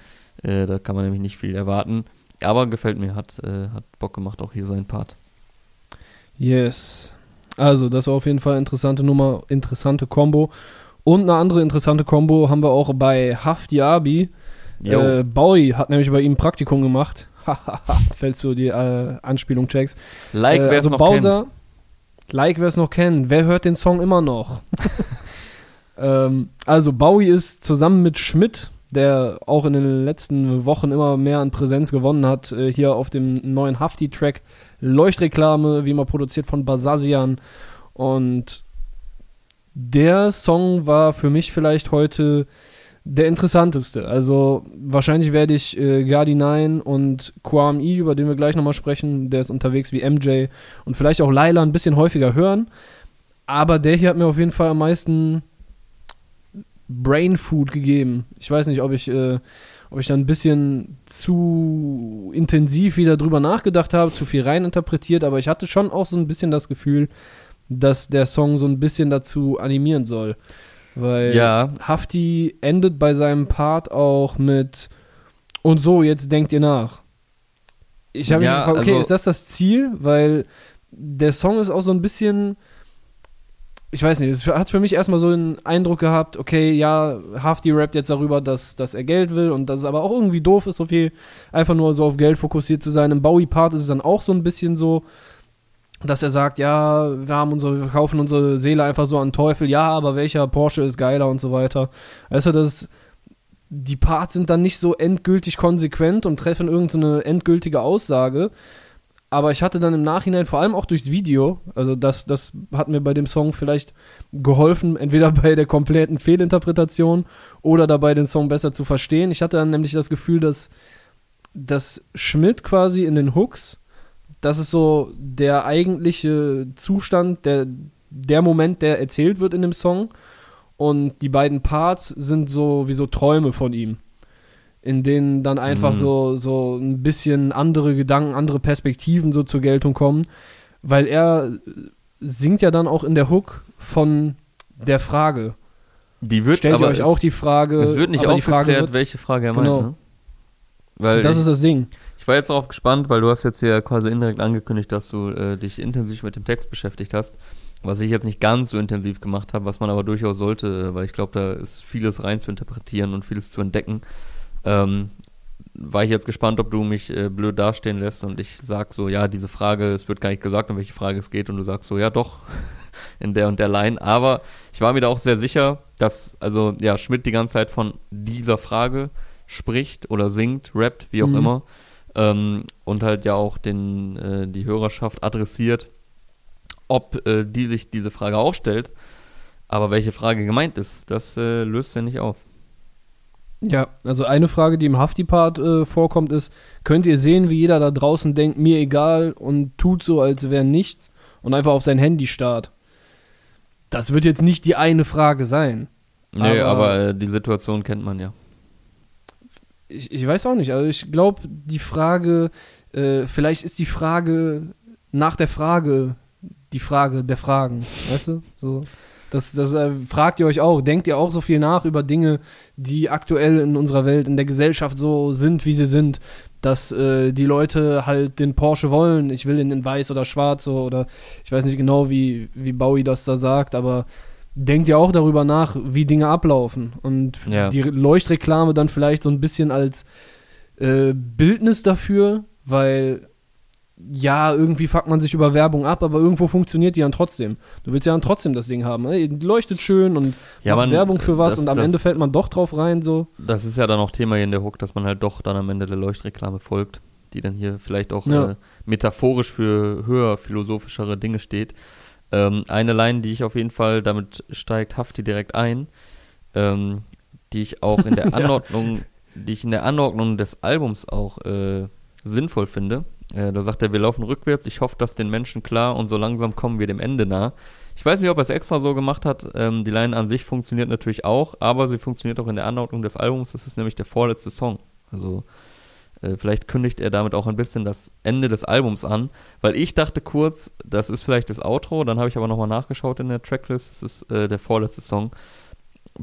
Äh, da kann man nämlich nicht viel erwarten. Aber gefällt mir, hat, äh, hat Bock gemacht, auch hier sein Part. Yes. Also, das war auf jeden Fall interessante Nummer, interessante Combo. Und eine andere interessante Combo haben wir auch bei Hafti Abi. Äh, Bowie hat nämlich bei ihm Praktikum gemacht. Fällst du die äh, Anspielung checkst. like, äh, wer es also noch Bowser, like wer es noch kennt. Wer hört den Song immer noch? ähm, also Bowie ist zusammen mit Schmidt, der auch in den letzten Wochen immer mehr an Präsenz gewonnen hat, äh, hier auf dem neuen Hafti-Track Leuchtreklame, wie immer produziert von Basazian. Und der Song war für mich vielleicht heute der interessanteste. Also wahrscheinlich werde ich äh, Gardi 9 und Kwame über den wir gleich nochmal sprechen, der ist unterwegs wie MJ und vielleicht auch Laila ein bisschen häufiger hören. Aber der hier hat mir auf jeden Fall am meisten Brain Food gegeben. Ich weiß nicht, ob ich, äh, ob ich da ein bisschen zu intensiv wieder drüber nachgedacht habe, zu viel reininterpretiert, aber ich hatte schon auch so ein bisschen das Gefühl, dass der Song so ein bisschen dazu animieren soll. Weil Ja. Hafti endet bei seinem Part auch mit und so, jetzt denkt ihr nach. Ich habe Ja, mich gefragt, okay, also- ist das das Ziel? Weil der Song ist auch so ein bisschen, ich weiß nicht, es hat für mich erstmal so den Eindruck gehabt, okay, ja, Hafti rappt jetzt darüber, dass, dass er Geld will und dass es aber auch irgendwie doof ist, so viel einfach nur so auf Geld fokussiert zu sein. Im Bowie-Part ist es dann auch so ein bisschen so, dass er sagt, ja, wir haben unsere, wir kaufen unsere Seele einfach so an Teufel, ja, aber welcher Porsche ist geiler und so weiter. Weißt du, das die Parts sind dann nicht so endgültig konsequent und treffen irgendeine endgültige Aussage. Aber ich hatte dann im Nachhinein, vor allem auch durchs Video, also das, das hat mir bei dem Song vielleicht geholfen, entweder bei der kompletten Fehlinterpretation oder dabei den Song besser zu verstehen. Ich hatte dann nämlich das Gefühl, dass, dass Schmidt quasi in den Hooks, das ist so der eigentliche Zustand, der, der Moment, der erzählt wird in dem Song. Und die beiden Parts sind so wie so Träume von ihm, in denen dann einfach mhm. so, so ein bisschen andere Gedanken, andere Perspektiven so zur Geltung kommen, weil er singt ja dann auch in der Hook von der Frage. Die wird Stellt ihr euch auch die Frage. Es wird nicht aufgeklärt, welche Frage er meint. Genau. Ne? Weil das ich, ist das Ding. Ich war jetzt auch gespannt, weil du hast jetzt hier quasi indirekt angekündigt, dass du äh, dich intensiv mit dem Text beschäftigt hast was ich jetzt nicht ganz so intensiv gemacht habe, was man aber durchaus sollte, weil ich glaube, da ist vieles rein zu interpretieren und vieles zu entdecken. Ähm, war ich jetzt gespannt, ob du mich äh, blöd dastehen lässt und ich sag so, ja, diese Frage, es wird gar nicht gesagt, um welche Frage es geht und du sagst so, ja doch, in der und der Line. Aber ich war mir da auch sehr sicher, dass, also ja, Schmidt die ganze Zeit von dieser Frage spricht oder singt, rappt, wie auch mhm. immer. Ähm, und halt ja auch den, äh, die Hörerschaft adressiert ob äh, die sich diese Frage auch stellt. Aber welche Frage gemeint ist, das äh, löst er nicht auf. Ja, also eine Frage, die im Hafti-Part äh, vorkommt, ist: Könnt ihr sehen, wie jeder da draußen denkt, mir egal und tut so, als wäre nichts und einfach auf sein Handy starrt? Das wird jetzt nicht die eine Frage sein. Nee, aber, aber äh, die Situation kennt man ja. Ich, ich weiß auch nicht. Also, ich glaube, die Frage, äh, vielleicht ist die Frage nach der Frage die Frage der Fragen, weißt du? So. Das, das äh, fragt ihr euch auch. Denkt ihr auch so viel nach über Dinge, die aktuell in unserer Welt, in der Gesellschaft so sind, wie sie sind, dass äh, die Leute halt den Porsche wollen. Ich will ihn in weiß oder schwarz so, oder ich weiß nicht genau, wie, wie Bowie das da sagt, aber denkt ihr auch darüber nach, wie Dinge ablaufen. Und ja. die Leuchtreklame dann vielleicht so ein bisschen als äh, Bildnis dafür, weil ja, irgendwie fuckt man sich über Werbung ab, aber irgendwo funktioniert die dann trotzdem. Du willst ja dann trotzdem das Ding haben. Ne? Leuchtet schön und ja, macht man, Werbung für was das, und am das, Ende fällt man doch drauf rein. so. Das ist ja dann auch Thema hier in der Hook, dass man halt doch dann am Ende der Leuchtreklame folgt, die dann hier vielleicht auch ja. äh, metaphorisch für höher philosophischere Dinge steht. Ähm, eine Line, die ich auf jeden Fall, damit steigt Hafti direkt ein, ähm, die ich auch in der Anordnung, ja. die ich in der Anordnung des Albums auch äh, sinnvoll finde äh, da sagt er, wir laufen rückwärts. Ich hoffe, dass den Menschen klar und so langsam kommen wir dem Ende nah. Ich weiß nicht, ob er es extra so gemacht hat. Ähm, die Line an sich funktioniert natürlich auch, aber sie funktioniert auch in der Anordnung des Albums. Das ist nämlich der vorletzte Song. Also äh, vielleicht kündigt er damit auch ein bisschen das Ende des Albums an, weil ich dachte kurz, das ist vielleicht das Outro. Dann habe ich aber nochmal nachgeschaut in der Tracklist. Das ist äh, der vorletzte Song.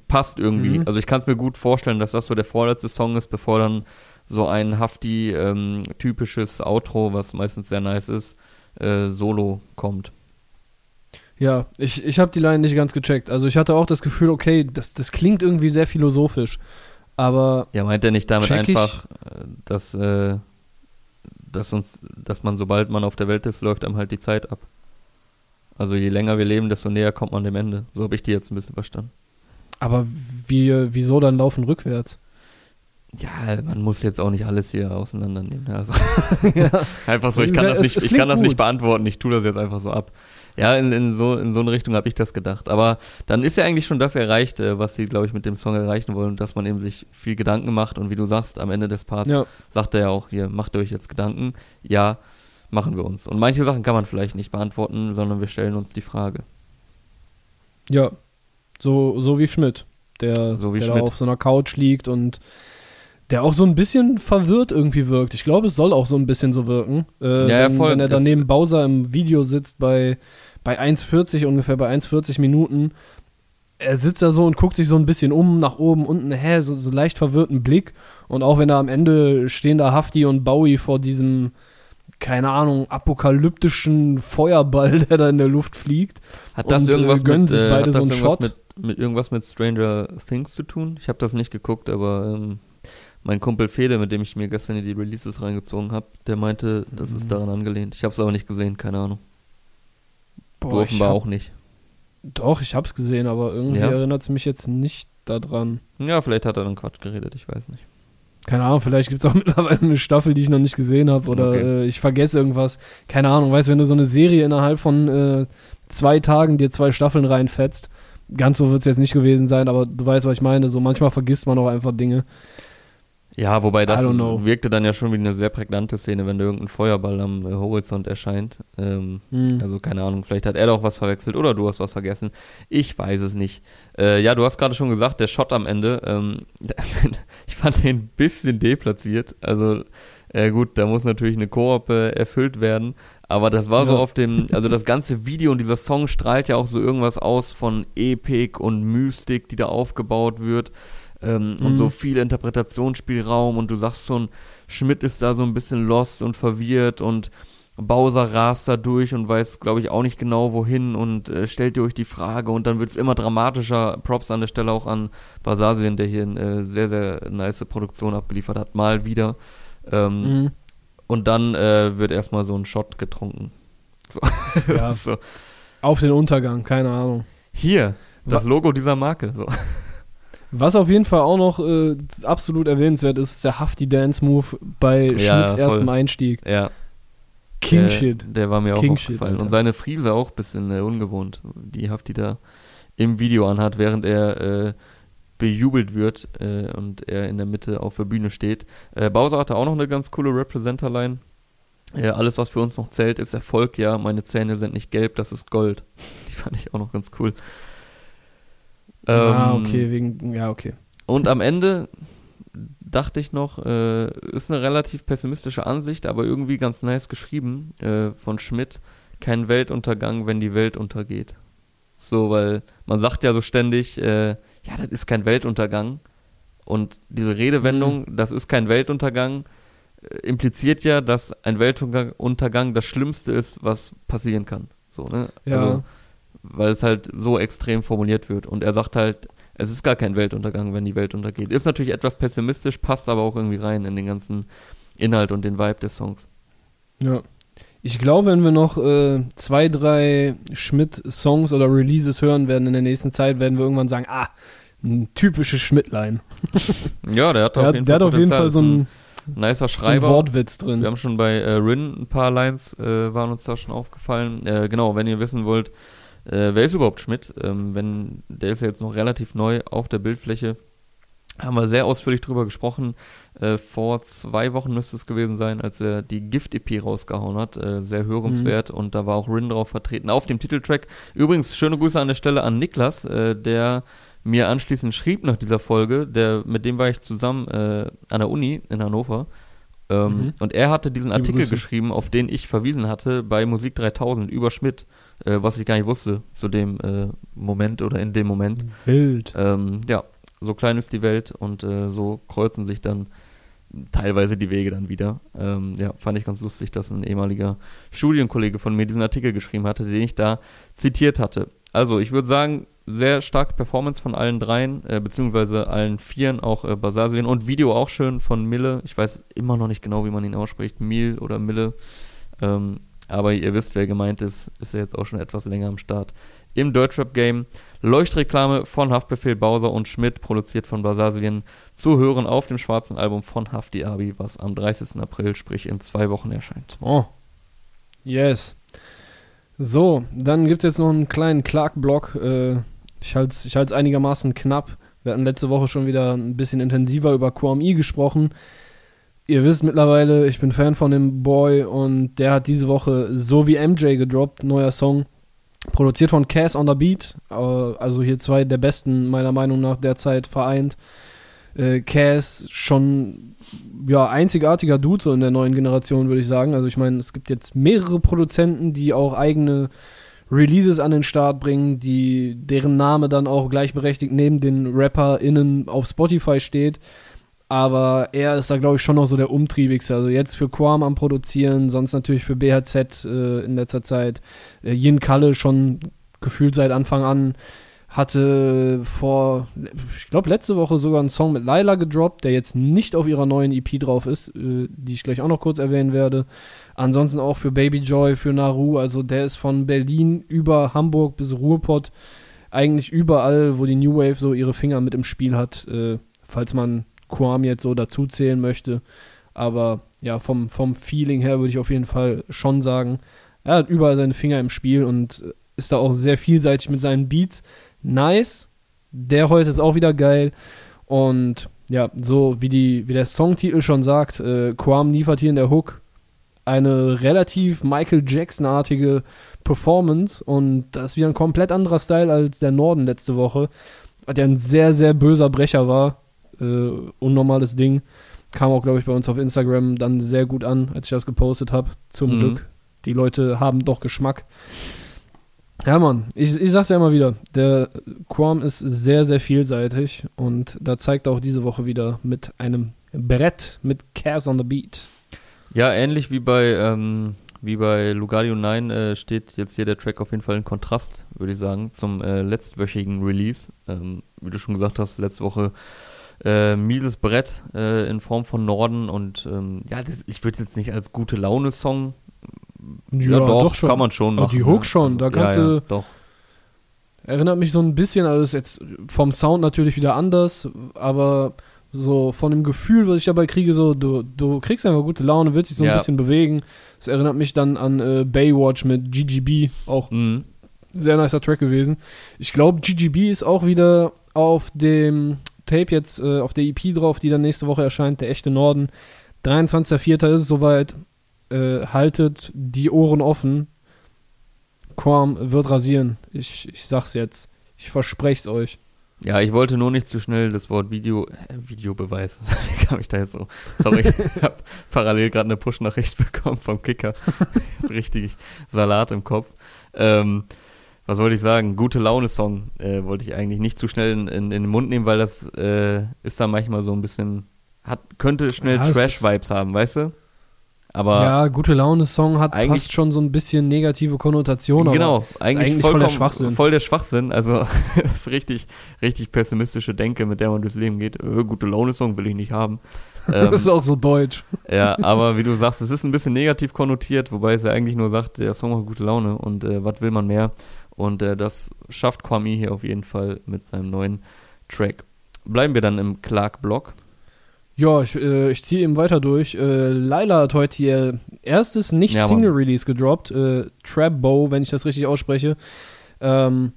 Passt irgendwie. Mhm. Also ich kann es mir gut vorstellen, dass das so der vorletzte Song ist, bevor dann so ein Hafti-typisches ähm, Outro, was meistens sehr nice ist, äh, solo kommt. Ja, ich, ich habe die Line nicht ganz gecheckt. Also ich hatte auch das Gefühl, okay, das, das klingt irgendwie sehr philosophisch. Aber. Ja, meint er nicht damit einfach, äh, dass, äh, dass uns, dass man, sobald man auf der Welt ist, läuft einem halt die Zeit ab. Also je länger wir leben, desto näher kommt man dem Ende. So habe ich die jetzt ein bisschen verstanden. Aber wie, wieso dann laufen rückwärts? Ja, man muss jetzt auch nicht alles hier auseinandernehmen. Ne? Also ja. einfach so, ich kann das nicht, ich kann das nicht beantworten. Ich tue das jetzt einfach so ab. Ja, in, in so in so eine Richtung habe ich das gedacht. Aber dann ist ja eigentlich schon das erreicht, äh, was sie, glaube ich, mit dem Song erreichen wollen, dass man eben sich viel Gedanken macht und wie du sagst, am Ende des Parts ja. sagt er ja auch hier, macht euch jetzt Gedanken. Ja, machen wir uns. Und manche Sachen kann man vielleicht nicht beantworten, sondern wir stellen uns die Frage. Ja, so so wie Schmidt, der, so wie der Schmidt. auf so einer Couch liegt und der auch so ein bisschen verwirrt irgendwie wirkt. Ich glaube, es soll auch so ein bisschen so wirken. Äh, ja, wenn, ja, wenn er dann neben Bowser im Video sitzt bei, bei 1,40 ungefähr, bei 1,40 Minuten. Er sitzt da so und guckt sich so ein bisschen um, nach oben, unten, hä, so, so leicht verwirrten Blick. Und auch wenn er am Ende stehen da Hafti und Bowie vor diesem, keine Ahnung, apokalyptischen Feuerball, der da in der Luft fliegt. Hat das und, äh, irgendwas äh, mit, sich beide so einen Shot. Mit, mit irgendwas mit Stranger Things zu tun? Ich habe das nicht geguckt, aber ähm, mein Kumpel Fede, mit dem ich mir gestern die Releases reingezogen habe, der meinte, das mhm. ist daran angelehnt. Ich habe es aber nicht gesehen, keine Ahnung. du Boah, ich offenbar hab- auch nicht. Doch, ich hab's gesehen, aber irgendwie Ja? erinnert es mich jetzt nicht daran. Ja, vielleicht hat er dann Quatsch geredet, ich weiß nicht. Keine Ahnung, vielleicht gibt's auch mittlerweile eine Staffel, die ich noch nicht gesehen habe oder Okay. äh, ich vergesse irgendwas. Keine Ahnung, weißt du, wenn du so eine Serie innerhalb von äh, zwei Tagen dir zwei Staffeln reinfetzt, ganz so wird's jetzt nicht gewesen sein, aber du weißt, was ich meine. So manchmal vergisst man auch einfach Dinge. Ja, wobei das wirkte dann ja schon wie eine sehr prägnante Szene, wenn da irgendein Feuerball am äh, Horizont erscheint. Ähm, Hm. Also keine Ahnung, vielleicht hat er doch was verwechselt oder du hast was vergessen. Ich weiß es nicht. Äh, ja, du hast gerade schon gesagt, der Shot am Ende, ähm, ich fand den ein bisschen deplatziert. Also äh, gut, da muss natürlich eine Koop äh, erfüllt werden, aber das war so Ja. auf dem, also das ganze Video und dieser Song strahlt ja auch so irgendwas aus von Epik und Mystik, die da aufgebaut wird. Ähm, Und Mhm. so viel Interpretationsspielraum und du sagst schon, Schmidt ist da so ein bisschen lost und verwirrt und Bowser rast da durch und weiß, glaube ich, auch nicht genau wohin und äh, stellt ihr euch die Frage und dann wird es immer dramatischer. Props an der Stelle auch an Basasien, der hier eine sehr, sehr nice Produktion abgeliefert hat, mal wieder. Ähm, Mhm. Und dann äh, wird erstmal so ein Shot getrunken. So. Ja. so. Auf den Untergang, keine Ahnung. Hier, das Logo dieser Marke. So. Was auf jeden Fall auch noch äh, absolut erwähnenswert ist, ist der Hafti Dance Move bei Ja, Schmidts erstem Einstieg. Ja, King der, Shit. Der war mir auch King Shit, aufgefallen. Alter. und seine Friese auch ein bisschen äh, ungewohnt, die Hafti da im Video anhat, während er äh, bejubelt wird äh, und er in der Mitte auf der Bühne steht. Äh, Bowser hatte auch noch eine ganz coole Representer-Line. Äh, alles, was für uns noch zählt, ist Erfolg. Ja, meine Zähne sind nicht gelb, das ist Gold. Die fand ich auch noch ganz cool. Ah, Ähm, okay, wegen, ja, okay. Und am Ende dachte ich noch, äh, ist eine relativ pessimistische Ansicht, aber irgendwie ganz nice geschrieben äh, von Schmidt. Kein Weltuntergang, wenn die Welt untergeht. So, weil man sagt ja so ständig, äh, ja, das ist kein Weltuntergang. Und diese Redewendung, das ist kein Weltuntergang, äh, impliziert ja, dass ein Weltuntergang Untergang das Schlimmste ist, was passieren kann. So, ne? Ja. Also, weil es halt so extrem formuliert wird. Und er sagt halt, es ist gar kein Weltuntergang, wenn die Welt untergeht. Ist natürlich etwas pessimistisch, passt aber auch irgendwie rein in den ganzen Inhalt und den Vibe des Songs. Ja. Ich glaube, wenn wir noch äh, zwei, drei Schmidt-Songs oder Releases hören werden in der nächsten Zeit, werden wir irgendwann sagen, ah, ein typisches Schmidt-Line. Ja, der hat Der, auf jeden der Fall hat auf jeden. Fall so ein, nicer so ein Schreiber. Wortwitz Wir drin. haben schon bei äh, Rin ein paar Lines, äh, waren uns da schon aufgefallen. Äh, genau, wenn ihr wissen wollt, äh, wer ist überhaupt Schmidt? Ähm, wenn, der ist ja jetzt noch relativ neu auf der Bildfläche. Haben wir sehr ausführlich drüber gesprochen. Äh, vor zwei Wochen müsste es gewesen sein, als er die Gift-EP rausgehauen hat. Äh, sehr hörenswert und da war auch Rin drauf vertreten auf dem Titeltrack. Übrigens, schöne Grüße an der Stelle an Niklas, äh, der mir anschließend schrieb nach dieser Folge. Der, mit dem war ich zusammen äh, an der Uni in Hannover. Ähm, Mhm. Und er hatte diesen Artikel geschrieben, auf den ich verwiesen hatte bei Musik 3000 über Schmidt, äh, was ich gar nicht wusste zu dem äh, Moment oder in dem Moment. Wild. Ähm, ja, so klein ist die Welt und äh, so kreuzen sich dann teilweise die Wege dann wieder. Ähm, ja, fand ich ganz lustig, dass ein ehemaliger Studienkollege von mir diesen Artikel geschrieben hatte, den ich da zitiert hatte. Also, ich würde sagen, sehr starke Performance von allen dreien, äh, beziehungsweise allen vieren, auch äh, Basasien und Video auch schön von Mille. Ich weiß immer noch nicht genau, wie man ihn ausspricht, Mil oder Mille. Ähm, aber ihr wisst, wer gemeint ist, ist ja jetzt auch schon etwas länger am Start. Im Deutschrap-Game Leuchtreklame von Haftbefehl Bowser und Schmidt, produziert von Basasien, zu hören auf dem schwarzen Album von Hafti Abi, was am 30. April, sprich in zwei Wochen erscheint. Oh. Yes. So, dann gibt es jetzt noch einen kleinen Clark-Block. Äh, ich halte es ich halt's einigermaßen knapp. Wir hatten letzte Woche schon wieder ein bisschen intensiver über QMI gesprochen. Ihr wisst mittlerweile, ich bin Fan von dem Boy und der hat diese Woche so wie MJ gedroppt, neuer Song. Produziert von Cass on the Beat, äh, also hier zwei der besten meiner Meinung nach derzeit vereint. Äh, Cass schon ja einzigartiger Dude so in der neuen Generation würde ich sagen. Also ich meine, es gibt jetzt mehrere Produzenten, die auch eigene Releases an den Start bringen, die deren Name dann auch gleichberechtigt neben den RapperInnen auf Spotify steht. Aber er ist da, glaube ich, schon noch so der umtriebigste. Also jetzt für Quam am Produzieren, sonst natürlich für BHZ äh, in letzter Zeit. Äh, Yin Kalle schon gefühlt seit Anfang an. hatte vor, ich glaube, letzte Woche sogar einen Song mit Laila gedroppt, der jetzt nicht auf ihrer neuen EP drauf ist, äh, die ich gleich auch noch kurz erwähnen werde. Ansonsten auch für Baby Joy, für Naru, also der ist von Berlin über Hamburg bis Ruhrpott, eigentlich überall, wo die New Wave so ihre Finger mit im Spiel hat, äh, falls man Quam jetzt so dazu zählen möchte. Aber ja, vom, vom Feeling her würde ich auf jeden Fall schon sagen, er hat überall seine Finger im Spiel und ist da auch sehr vielseitig mit seinen Beats nice. Der heute ist auch wieder geil. Und ja, so wie, die, wie der Songtitel schon sagt, äh, Quam liefert hier in der Hook eine relativ Michael Jackson-artige Performance und das ist wieder ein komplett anderer Style als der Norden letzte Woche, der ein sehr, sehr böser Brecher war. Äh, unnormales Ding. Kam auch, glaube ich, bei uns auf Instagram dann sehr gut an, als ich das gepostet habe. Zum mhm. Glück. Die Leute haben doch Geschmack. Ja, Mann, ich, ich sag's ja immer wieder, der Quam ist sehr, sehr vielseitig und da zeigt auch diese Woche wieder mit einem Brett mit Cares on the Beat. Ja, ähnlich wie bei, ähm, wie bei Lugardio 9 äh, steht jetzt hier der Track auf jeden Fall in Kontrast, würde ich sagen, zum äh, letztwöchigen Release. Ähm, wie du schon gesagt hast, letzte Woche äh, mieses Brett äh, in Form von Norden und ähm, ja, das, ich würde es jetzt nicht als gute Laune-Song ja, ja doch, doch, schon. kann man schon machen. Oh, die Hook schon, da kannst ja, ja, du. Doch. Erinnert mich so ein bisschen, also ist jetzt vom Sound natürlich wieder anders, aber so von dem Gefühl, was ich dabei kriege, so, du, du kriegst einfach gute Laune, willst dich so ein bisschen bewegen. Das erinnert mich dann an äh, Baywatch mit GGB, auch mhm. sehr nicer Track gewesen. Ich glaube, GGB ist auch wieder auf dem Tape jetzt, äh, auf der EP drauf, die dann nächste Woche erscheint, der echte Norden. 23.04. ist es soweit äh, haltet die Ohren offen. Quam wird rasieren. Ich, ich sag's jetzt. Ich verspreche es euch. Ja, ich wollte nur nicht zu schnell das Wort Video, äh, Videobeweis. Wie kam ich da jetzt so? Sorry, ich habe parallel gerade eine Push-Nachricht bekommen vom Kicker. Richtig Salat im Kopf. Ähm, was wollte ich sagen? Gute Laune-Song äh, wollte ich eigentlich nicht zu schnell in, in, in, den Mund nehmen, weil das äh, ist da manchmal so ein bisschen, hat, könnte schnell ja, Trash-Vibes haben, weißt du? Aber ja, gute Laune-Song hat fast schon so ein bisschen negative Konnotationen. Genau, eigentlich, eigentlich voll der Schwachsinn. Voll der Schwachsinn. Also das ist richtig, richtig pessimistische Denke, mit der man durchs Leben geht. Äh, gute Laune-Song will ich nicht haben. Ähm, das ist auch so deutsch. Ja, aber wie du sagst, es ist ein bisschen negativ konnotiert, wobei es ja eigentlich nur sagt, der Song hat gute Laune und äh, was will man mehr? Und äh, das schafft Kwame hier auf jeden Fall mit seinem neuen Track. Bleiben wir dann im Clark-Block. Ja, ich, äh, ich ziehe eben weiter durch. Äh, Laila hat heute ihr erstes Nicht-Single-Release gedroppt. Äh, Trap Bow, wenn ich das richtig ausspreche. Ähm,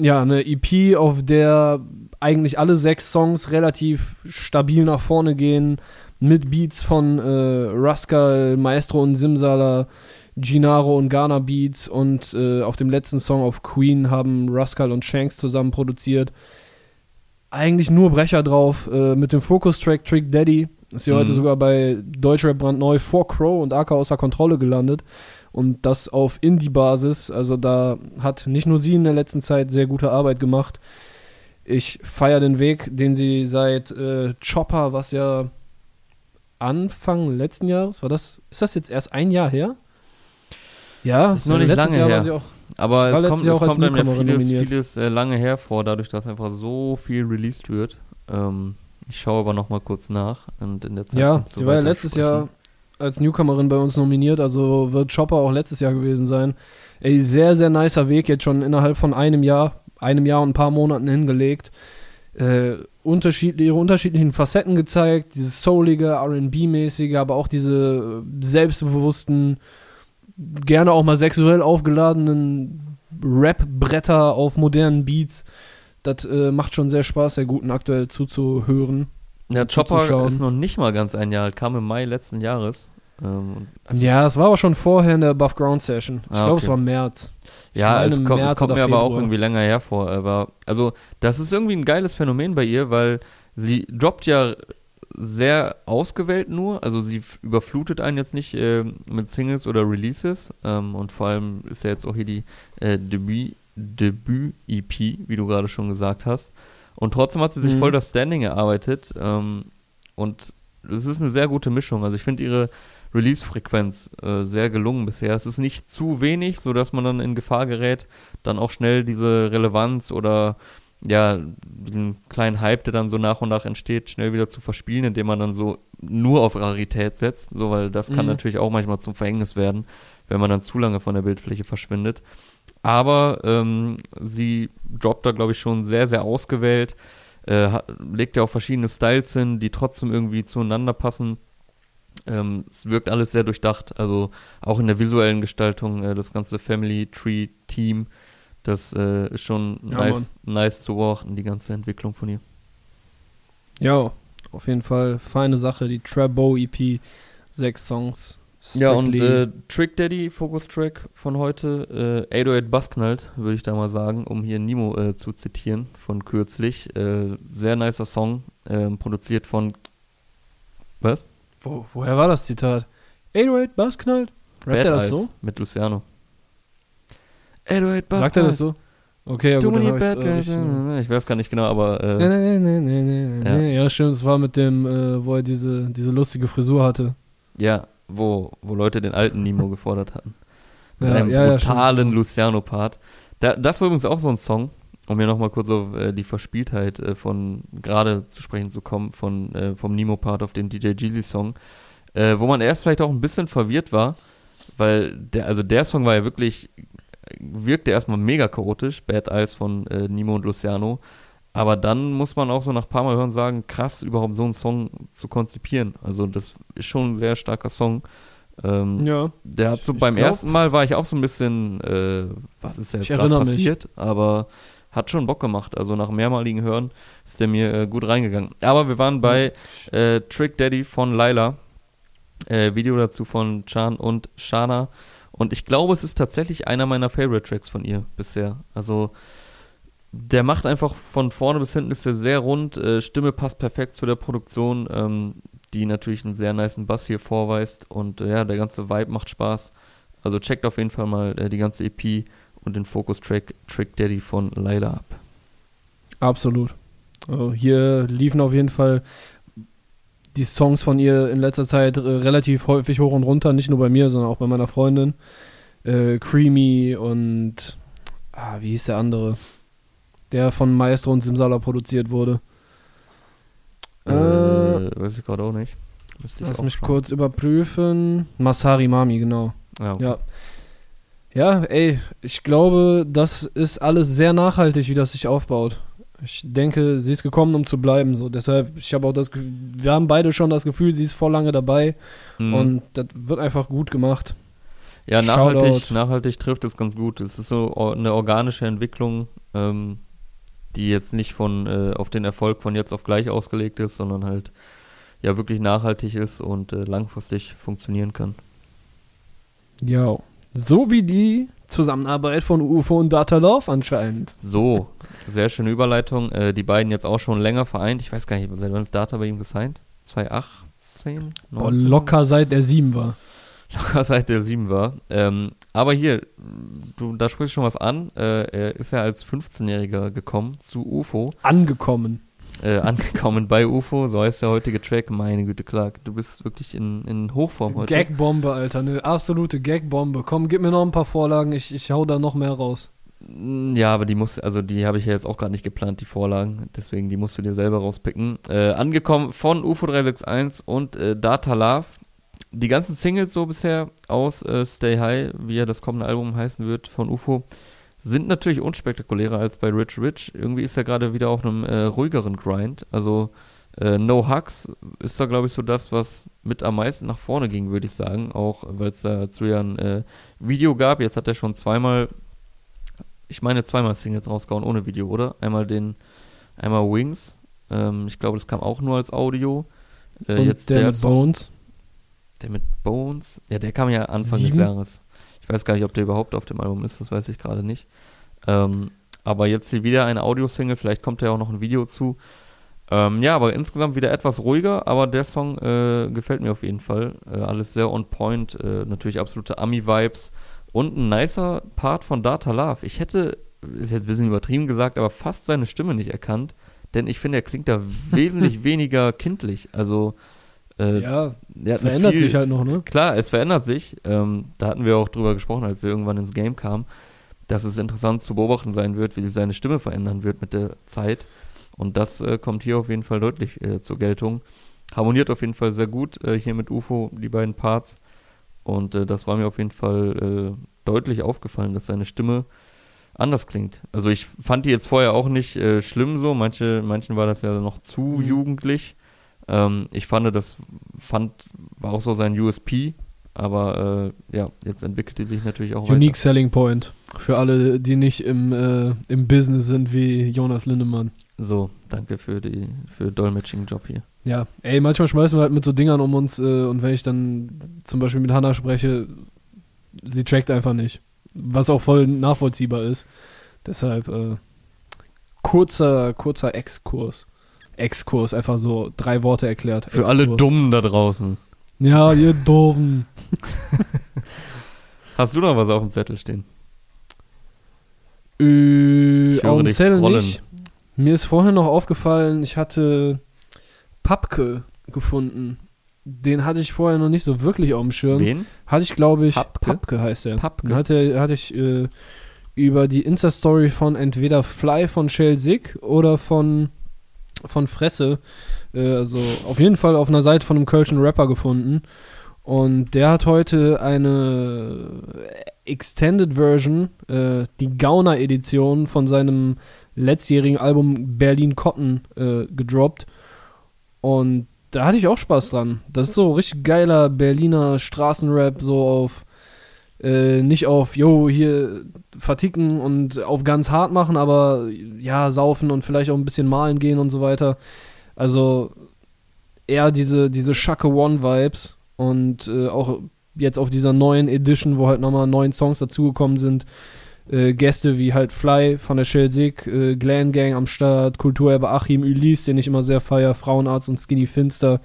ja, eine EP, auf der eigentlich alle sechs Songs relativ stabil nach vorne gehen. Mit Beats von äh, Rascal, Maestro und Simsala, Ginaro und Ghana Beats. Und äh, auf dem letzten Song auf Queen haben Rascal und Shanks zusammen produziert eigentlich nur Brecher drauf. Äh, mit dem Fokus-Track Trick Daddy ist sie mhm. heute sogar bei Deutschrap brandneu vor Crow und AK außer Kontrolle gelandet. Und das auf Indie-Basis. Also da hat nicht nur sie in der letzten Zeit sehr gute Arbeit gemacht. Ich feiere den Weg, den sie seit äh, Chopper, was ja Anfang letzten Jahres, war das, ist das jetzt erst ein Jahr her? Ja, das ist noch nicht lange Jahr her. Aber es kommt, es kommt einem ja vieles, vieles äh, lange hervor, dadurch, dass einfach so viel released wird. Ähm, ich schaue aber noch mal kurz nach und in der Zeit Ja, sie war ja letztes sprechen. Jahr als Newcomerin bei uns nominiert, also wird Chopper auch letztes Jahr gewesen sein. Ey, sehr, sehr nicer Weg, jetzt schon innerhalb von einem Jahr, einem Jahr und ein paar Monaten hingelegt. Äh, unterschiedliche, ihre unterschiedlichen Facetten gezeigt, dieses soulige, RB-mäßige, aber auch diese selbstbewussten gerne auch mal sexuell aufgeladenen Rap-Bretter auf modernen Beats. Das äh, macht schon sehr Spaß, sehr guten aktuell zuzuhören. Ja, Chopper ist noch nicht mal ganz ein Jahr alt, kam im Mai letzten Jahres. Ähm, also ja, es war aber schon vorher in der Above Ground Session. Ich ah, glaube, okay. es war März. Ja, es kommt, es kommt mir aber auch irgendwie länger hervor. Aber also, das ist irgendwie ein geiles Phänomen bei ihr, weil sie droppt ja sehr ausgewählt nur. Also sie überflutet einen jetzt nicht äh, mit Singles oder Releases. Ähm, und vor allem ist ja jetzt auch hier die äh, Debüt, Debüt-EP, wie du gerade schon gesagt hast. Und trotzdem hat sie sich mhm. voll das Standing erarbeitet. Ähm, und es ist eine sehr gute Mischung. Also ich finde ihre Release-Frequenz äh, sehr gelungen bisher. Es ist nicht zu wenig, sodass man dann in Gefahr gerät, dann auch schnell diese Relevanz oder ja, diesen kleinen Hype, der dann so nach und nach entsteht, schnell wieder zu verspielen, indem man dann so nur auf Rarität setzt, so weil das kann Mhm. natürlich auch manchmal zum Verhängnis werden, wenn man dann zu lange von der Bildfläche verschwindet. Aber ähm, sie droppt da, glaube ich, schon sehr, sehr ausgewählt, äh, legt ja auch verschiedene Styles hin, die trotzdem irgendwie zueinander passen. Ähm, es wirkt alles sehr durchdacht, also auch in der visuellen Gestaltung, äh, das ganze Family Tree Team, das äh, ist schon Ja, nice, nice zu beobachten, die ganze Entwicklung von ihr. Ja, auf jeden Fall feine Sache. Die Trabo EP, sechs Songs. Ja, und Strictly- äh, Trick Daddy, Focus Track von heute, äh, 808 Bassknallt, würde ich da mal sagen, um hier Nemo äh, zu zitieren von kürzlich. Äh, sehr nicer Song, ähm, produziert von. Was? Wo, woher war das Zitat? 808 Bass knallt? Rappt er das so? Mit Luciano. 808 Bassknallt. Sagt er das so? Okay, ja gut, dann bad äh, guys. richtig- ich weiß gar nicht genau, aber äh, Nee, nee, nee, nee, nee, nee, Ja. nee. Ja, stimmt, es war mit dem, äh, wo er diese, diese lustige Frisur hatte. ja, wo, wo Leute den alten Nemo gefordert hatten. Mit Ja, einem ja, brutalen Luciano-Part. Da, das war übrigens auch so ein Song, um hier nochmal kurz auf äh, die Verspieltheit äh, von gerade zu sprechen zu kommen, von, äh, vom Nemo-Part auf den DJ Jeezy-Song, äh, wo man erst vielleicht auch ein bisschen verwirrt war, weil der, also der Song war ja wirklich, wirkte erstmal mega chaotisch, Bad Eyes von äh, Nemo und Luciano. Aber dann muss man auch so nach ein paar Mal hören sagen, krass, überhaupt so einen Song zu konzipieren. Also das ist schon ein sehr starker Song. Ähm, Ja. der hat so Ich beim glaub- ersten Mal war ich auch so ein bisschen, äh, was ist da jetzt Ich gerade erinnere mich. passiert, aber hat schon Bock gemacht. Also nach mehrmaligen Hören ist der mir äh, gut reingegangen. Aber wir waren bei äh, Trick Daddy von Laila. Äh, Video dazu von Chan und Shana. Und ich glaube, es ist tatsächlich einer meiner Favorite Tracks von ihr bisher. Also der macht einfach von vorne bis hinten ist er sehr rund. Äh, Stimme passt perfekt zu der Produktion, ähm, die natürlich einen sehr niceen Bass hier vorweist. Und äh, ja, der ganze Vibe macht Spaß. Also checkt auf jeden Fall mal äh, die ganze EP und den Focus-Track Trick Daddy von Laila ab. Absolut. Also hier liefen auf jeden Fall die Songs von ihr in letzter Zeit äh, relativ häufig hoch und runter, nicht nur bei mir, sondern auch bei meiner Freundin. Äh, Creamy und ah, wie hieß der andere? Der von Maestro und Simsala produziert wurde. Äh, Äh, weiß ich gerade auch nicht. Lass auch mich schauen. kurz überprüfen. Masari Mami, genau. Ja, okay. Ja. Ja, ey, ich glaube, das ist alles sehr nachhaltig, wie das sich aufbaut. Ich denke, sie ist gekommen, um zu bleiben. So, deshalb, ich habe auch das Gefühl, wir haben beide schon das Gefühl, sie ist vor lange dabei Mhm. und das wird einfach gut gemacht. Ja, nachhaltig, Shoutout. nachhaltig trifft es ganz gut. Es ist so eine organische Entwicklung, ähm, die jetzt nicht von äh, auf den Erfolg von jetzt auf gleich ausgelegt ist, sondern halt ja wirklich nachhaltig ist und äh, langfristig funktionieren kann. Ja. So wie die Zusammenarbeit von UFO und Data Love anscheinend. So, sehr schöne Überleitung. Äh, die beiden jetzt auch schon länger vereint. Ich weiß gar nicht, seit wann ist Data bei ihm gesigned? 2018? Boah, 19? locker seit er sieben war. locker seit der 7 war. Ähm, aber hier, du, da sprichst du schon was an. Äh, er ist ja als 15-Jähriger gekommen zu UFO, Angekommen. Äh, angekommen bei UFO, so heißt der heutige Track. Meine Güte, Clark, du bist wirklich in, in Hochform heute. Gagbombe, Alter, eine absolute Gagbombe. Komm, gib mir noch ein paar Vorlagen, ich, ich hau da noch mehr raus. Mm, Ja, aber die muss, also die habe ich ja jetzt auch gar nicht geplant, die Vorlagen. Deswegen, die musst du dir selber rauspicken. Äh, angekommen von UFO 361 und äh, Data Love. Die ganzen Singles so bisher aus äh, Stay High, wie ja das kommende Album heißen wird von UFO, sind natürlich unspektakulärer als bei Rich Rich. Irgendwie ist er gerade wieder auf einem äh, ruhigeren Grind. Also äh, No Hugs ist da, glaube ich, so das, was mit am meisten nach vorne ging, würde ich sagen. Auch weil es dazu ja ein äh, Video gab. Jetzt hat er schon zweimal ich meine, zweimal Singles rausgehauen ohne Video, oder? Einmal den, einmal Wings. Ähm, ich glaube, das kam auch nur als Audio. Äh, und jetzt der, der, mit Bones. der mit Bones. Ja, der kam ja Anfang des Sieben? Jahres. Ich weiß gar nicht, ob der überhaupt auf dem Album ist, das weiß ich gerade nicht. Ähm, aber jetzt hier wieder eine Audio-Single, vielleicht kommt da ja auch noch ein Video zu. Ähm, ja, aber insgesamt wieder etwas ruhiger, aber der Song äh, gefällt mir auf jeden Fall. Äh, alles sehr on point, äh, natürlich absolute Ami-Vibes und ein nicer Part von Data Love. Ich hätte, ist jetzt ein bisschen übertrieben gesagt, aber fast seine Stimme nicht erkannt, denn ich finde, er klingt da wesentlich weniger kindlich. Also Äh, ja, eine verändert viel- sich halt noch, ne? Klar, es verändert sich. Ähm, da hatten wir auch drüber gesprochen, als er irgendwann ins Game kam, dass es interessant zu beobachten sein wird, wie sich seine Stimme verändern wird mit der Zeit. Und das äh, kommt hier auf jeden Fall deutlich äh, zur Geltung. Harmoniert auf jeden Fall sehr gut äh, hier mit UFO, die beiden Parts. Und äh, das war mir auf jeden Fall äh, deutlich aufgefallen, dass seine Stimme anders klingt. Also ich fand die jetzt vorher auch nicht schlimm so. Manche, manchen war das ja noch zu Mhm. jugendlich. Ähm, ich fand, das fand, war auch so sein USP. Aber äh, ja, jetzt entwickelt die sich natürlich auch Unique Selling Point. Für alle, die nicht im, äh, im Business sind wie Jonas Lindemann. weiter. So, danke für die für Dolmetsching-Job hier. Ja, ey, manchmal schmeißen wir halt mit so Dingern um uns äh, und wenn ich dann zum Beispiel mit Hannah spreche, sie checkt einfach nicht. Was auch voll nachvollziehbar ist. Deshalb äh, kurzer, kurzer Exkurs. Exkurs, einfach so drei Worte erklärt. Für alle Exkurs. Dummen da draußen. Ja, ihr Doofen. Hast du noch was auf dem Zettel stehen? Äh, auf dem Zettel scrollen. nicht. Mir ist vorher noch aufgefallen, ich hatte Papke gefunden. Den hatte ich vorher noch nicht so wirklich auf dem Schirm. Wen? Hatte ich, glaube ich, Papke? Papke, heißt er. Papke. Den Hatte, hatte ich äh, über die Insta-Story von entweder Fly von Shell Sick oder von, von Fresse, äh, also auf jeden Fall auf einer Seite von einem kölschen Rapper gefunden. Und der hat heute eine Extended Version, äh, die Gauner-Edition von seinem letztjährigen Album Berlin Cotton äh, gedroppt. Und da hatte ich auch Spaß dran. Das ist so richtig geiler Berliner Straßenrap, so auf, äh, nicht auf, yo, hier verticken und auf ganz hart machen, aber ja, saufen und vielleicht auch ein bisschen malen gehen und so weiter. Also eher diese, diese Shaka One-Vibes und äh, auch jetzt auf dieser neuen Edition, wo halt nochmal neun Songs dazugekommen sind, äh, Gäste wie halt Fly von der Shell Sig, äh, Glam Gang am Start, Kulturerbe Achim Ulysse, den ich immer sehr feier, Frauenarzt und Skinny Finster.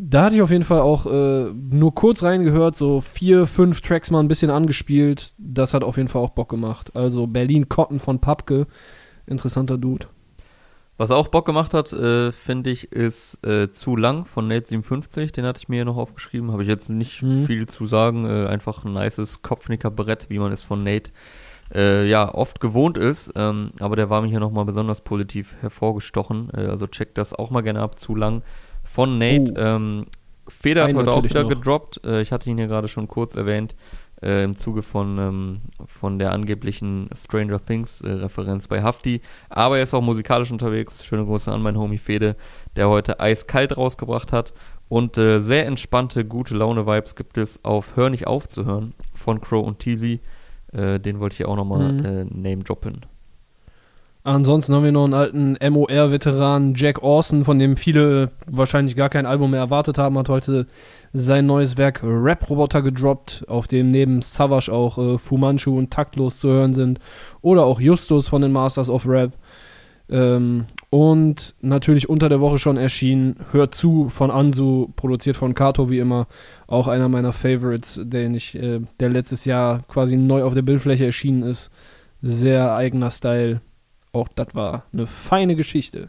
Da hatte ich auf jeden Fall auch äh, nur kurz reingehört, so vier, fünf Tracks mal ein bisschen angespielt. Das hat auf jeden Fall auch Bock gemacht. Also Berlin Cotton von Papke, interessanter Dude. Was auch Bock gemacht hat, äh, finde ich, ist äh, zu lang von Nate57. Den hatte ich mir hier noch aufgeschrieben. Habe ich jetzt nicht Mhm. viel zu sagen. Äh, einfach ein nices Kopfnickerbrett, wie man es von Nate äh, ja oft gewohnt ist. Ähm, aber der war mir hier nochmal besonders positiv hervorgestochen. Äh, also checkt das auch mal gerne ab. Zu lang von Nate. Oh. Ähm, Feder hat heute auch wieder noch. gedroppt. Äh, ich hatte ihn hier gerade schon kurz erwähnt. Äh, Im Zuge von, ähm, von der angeblichen Stranger Things äh, Referenz bei Hafti. Aber er ist auch musikalisch unterwegs. Schöne Grüße an meinen Homie Fede, der heute eiskalt rausgebracht hat. Und äh, sehr entspannte, gute Laune-Vibes gibt es auf Hör nicht auf zu hören von Crow und Teasy. Äh, den wollte ich hier auch nochmal Mhm. äh, name droppen. Ansonsten haben wir noch einen alten MOR-Veteran, Jack Orson, von dem viele wahrscheinlich gar kein Album mehr erwartet haben, hat heute sein neues Werk Rap-Roboter gedroppt, auf dem neben Savage auch äh, Fu Manchu und Taktlos zu hören sind. Oder auch Justus von den Masters of Rap. Ähm, und natürlich unter der Woche schon erschienen Hört zu von Ansu, produziert von Kato wie immer. Auch einer meiner Favorites, den ich, äh, der letztes Jahr quasi neu auf der Bildfläche erschienen ist. Sehr eigener Style. Auch das war eine feine Geschichte.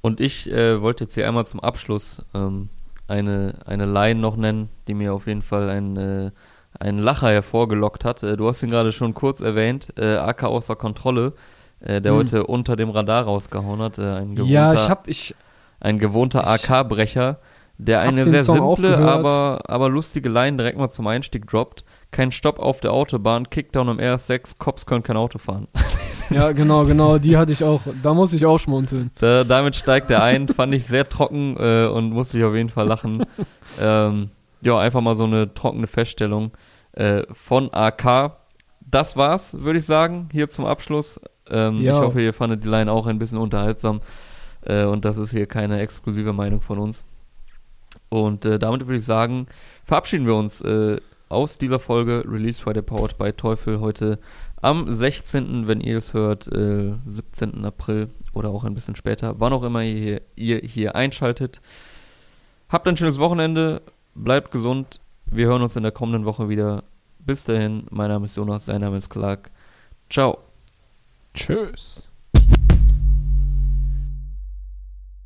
Und ich äh, wollte jetzt hier einmal zum Abschluss ähm, eine, eine Line noch nennen, die mir auf jeden Fall ein, äh, einen Lacher hervorgelockt hat. Äh, du hast ihn gerade schon kurz erwähnt, äh, AK außer Kontrolle, äh, der Hm. heute unter dem Radar rausgehauen hat. Äh, ein gewohnter, Ja, ich hab, ich, ein gewohnter AK-Brecher, der eine sehr Song simple, aber, aber lustige Line direkt mal zum Einstieg droppt. Kein Stopp auf der Autobahn, Kickdown im RS6, Cops können kein Auto fahren. ja, genau, genau, die hatte ich auch. Da muss ich auch schmunzeln. Da, damit steigt er ein, fand ich sehr trocken äh, und musste ich auf jeden Fall lachen. ähm, ja, einfach mal so eine trockene Feststellung äh, von AK. Das war's, würde ich sagen, hier zum Abschluss. Ähm, Ja. Ich hoffe, ihr fandet die Line auch ein bisschen unterhaltsam äh, und das ist hier keine exklusive Meinung von uns. Und äh, damit würde ich sagen, verabschieden wir uns äh, aus dieser Folge Release Friday Powered by Teufel heute am 16., wenn ihr es hört, äh, 17. April oder auch ein bisschen später, wann auch immer ihr, ihr hier einschaltet. Habt ein schönes Wochenende, bleibt gesund. Wir hören uns in der kommenden Woche wieder. Bis dahin, mein Name ist Jonas, sein Name ist Clark. Ciao. Tschüss.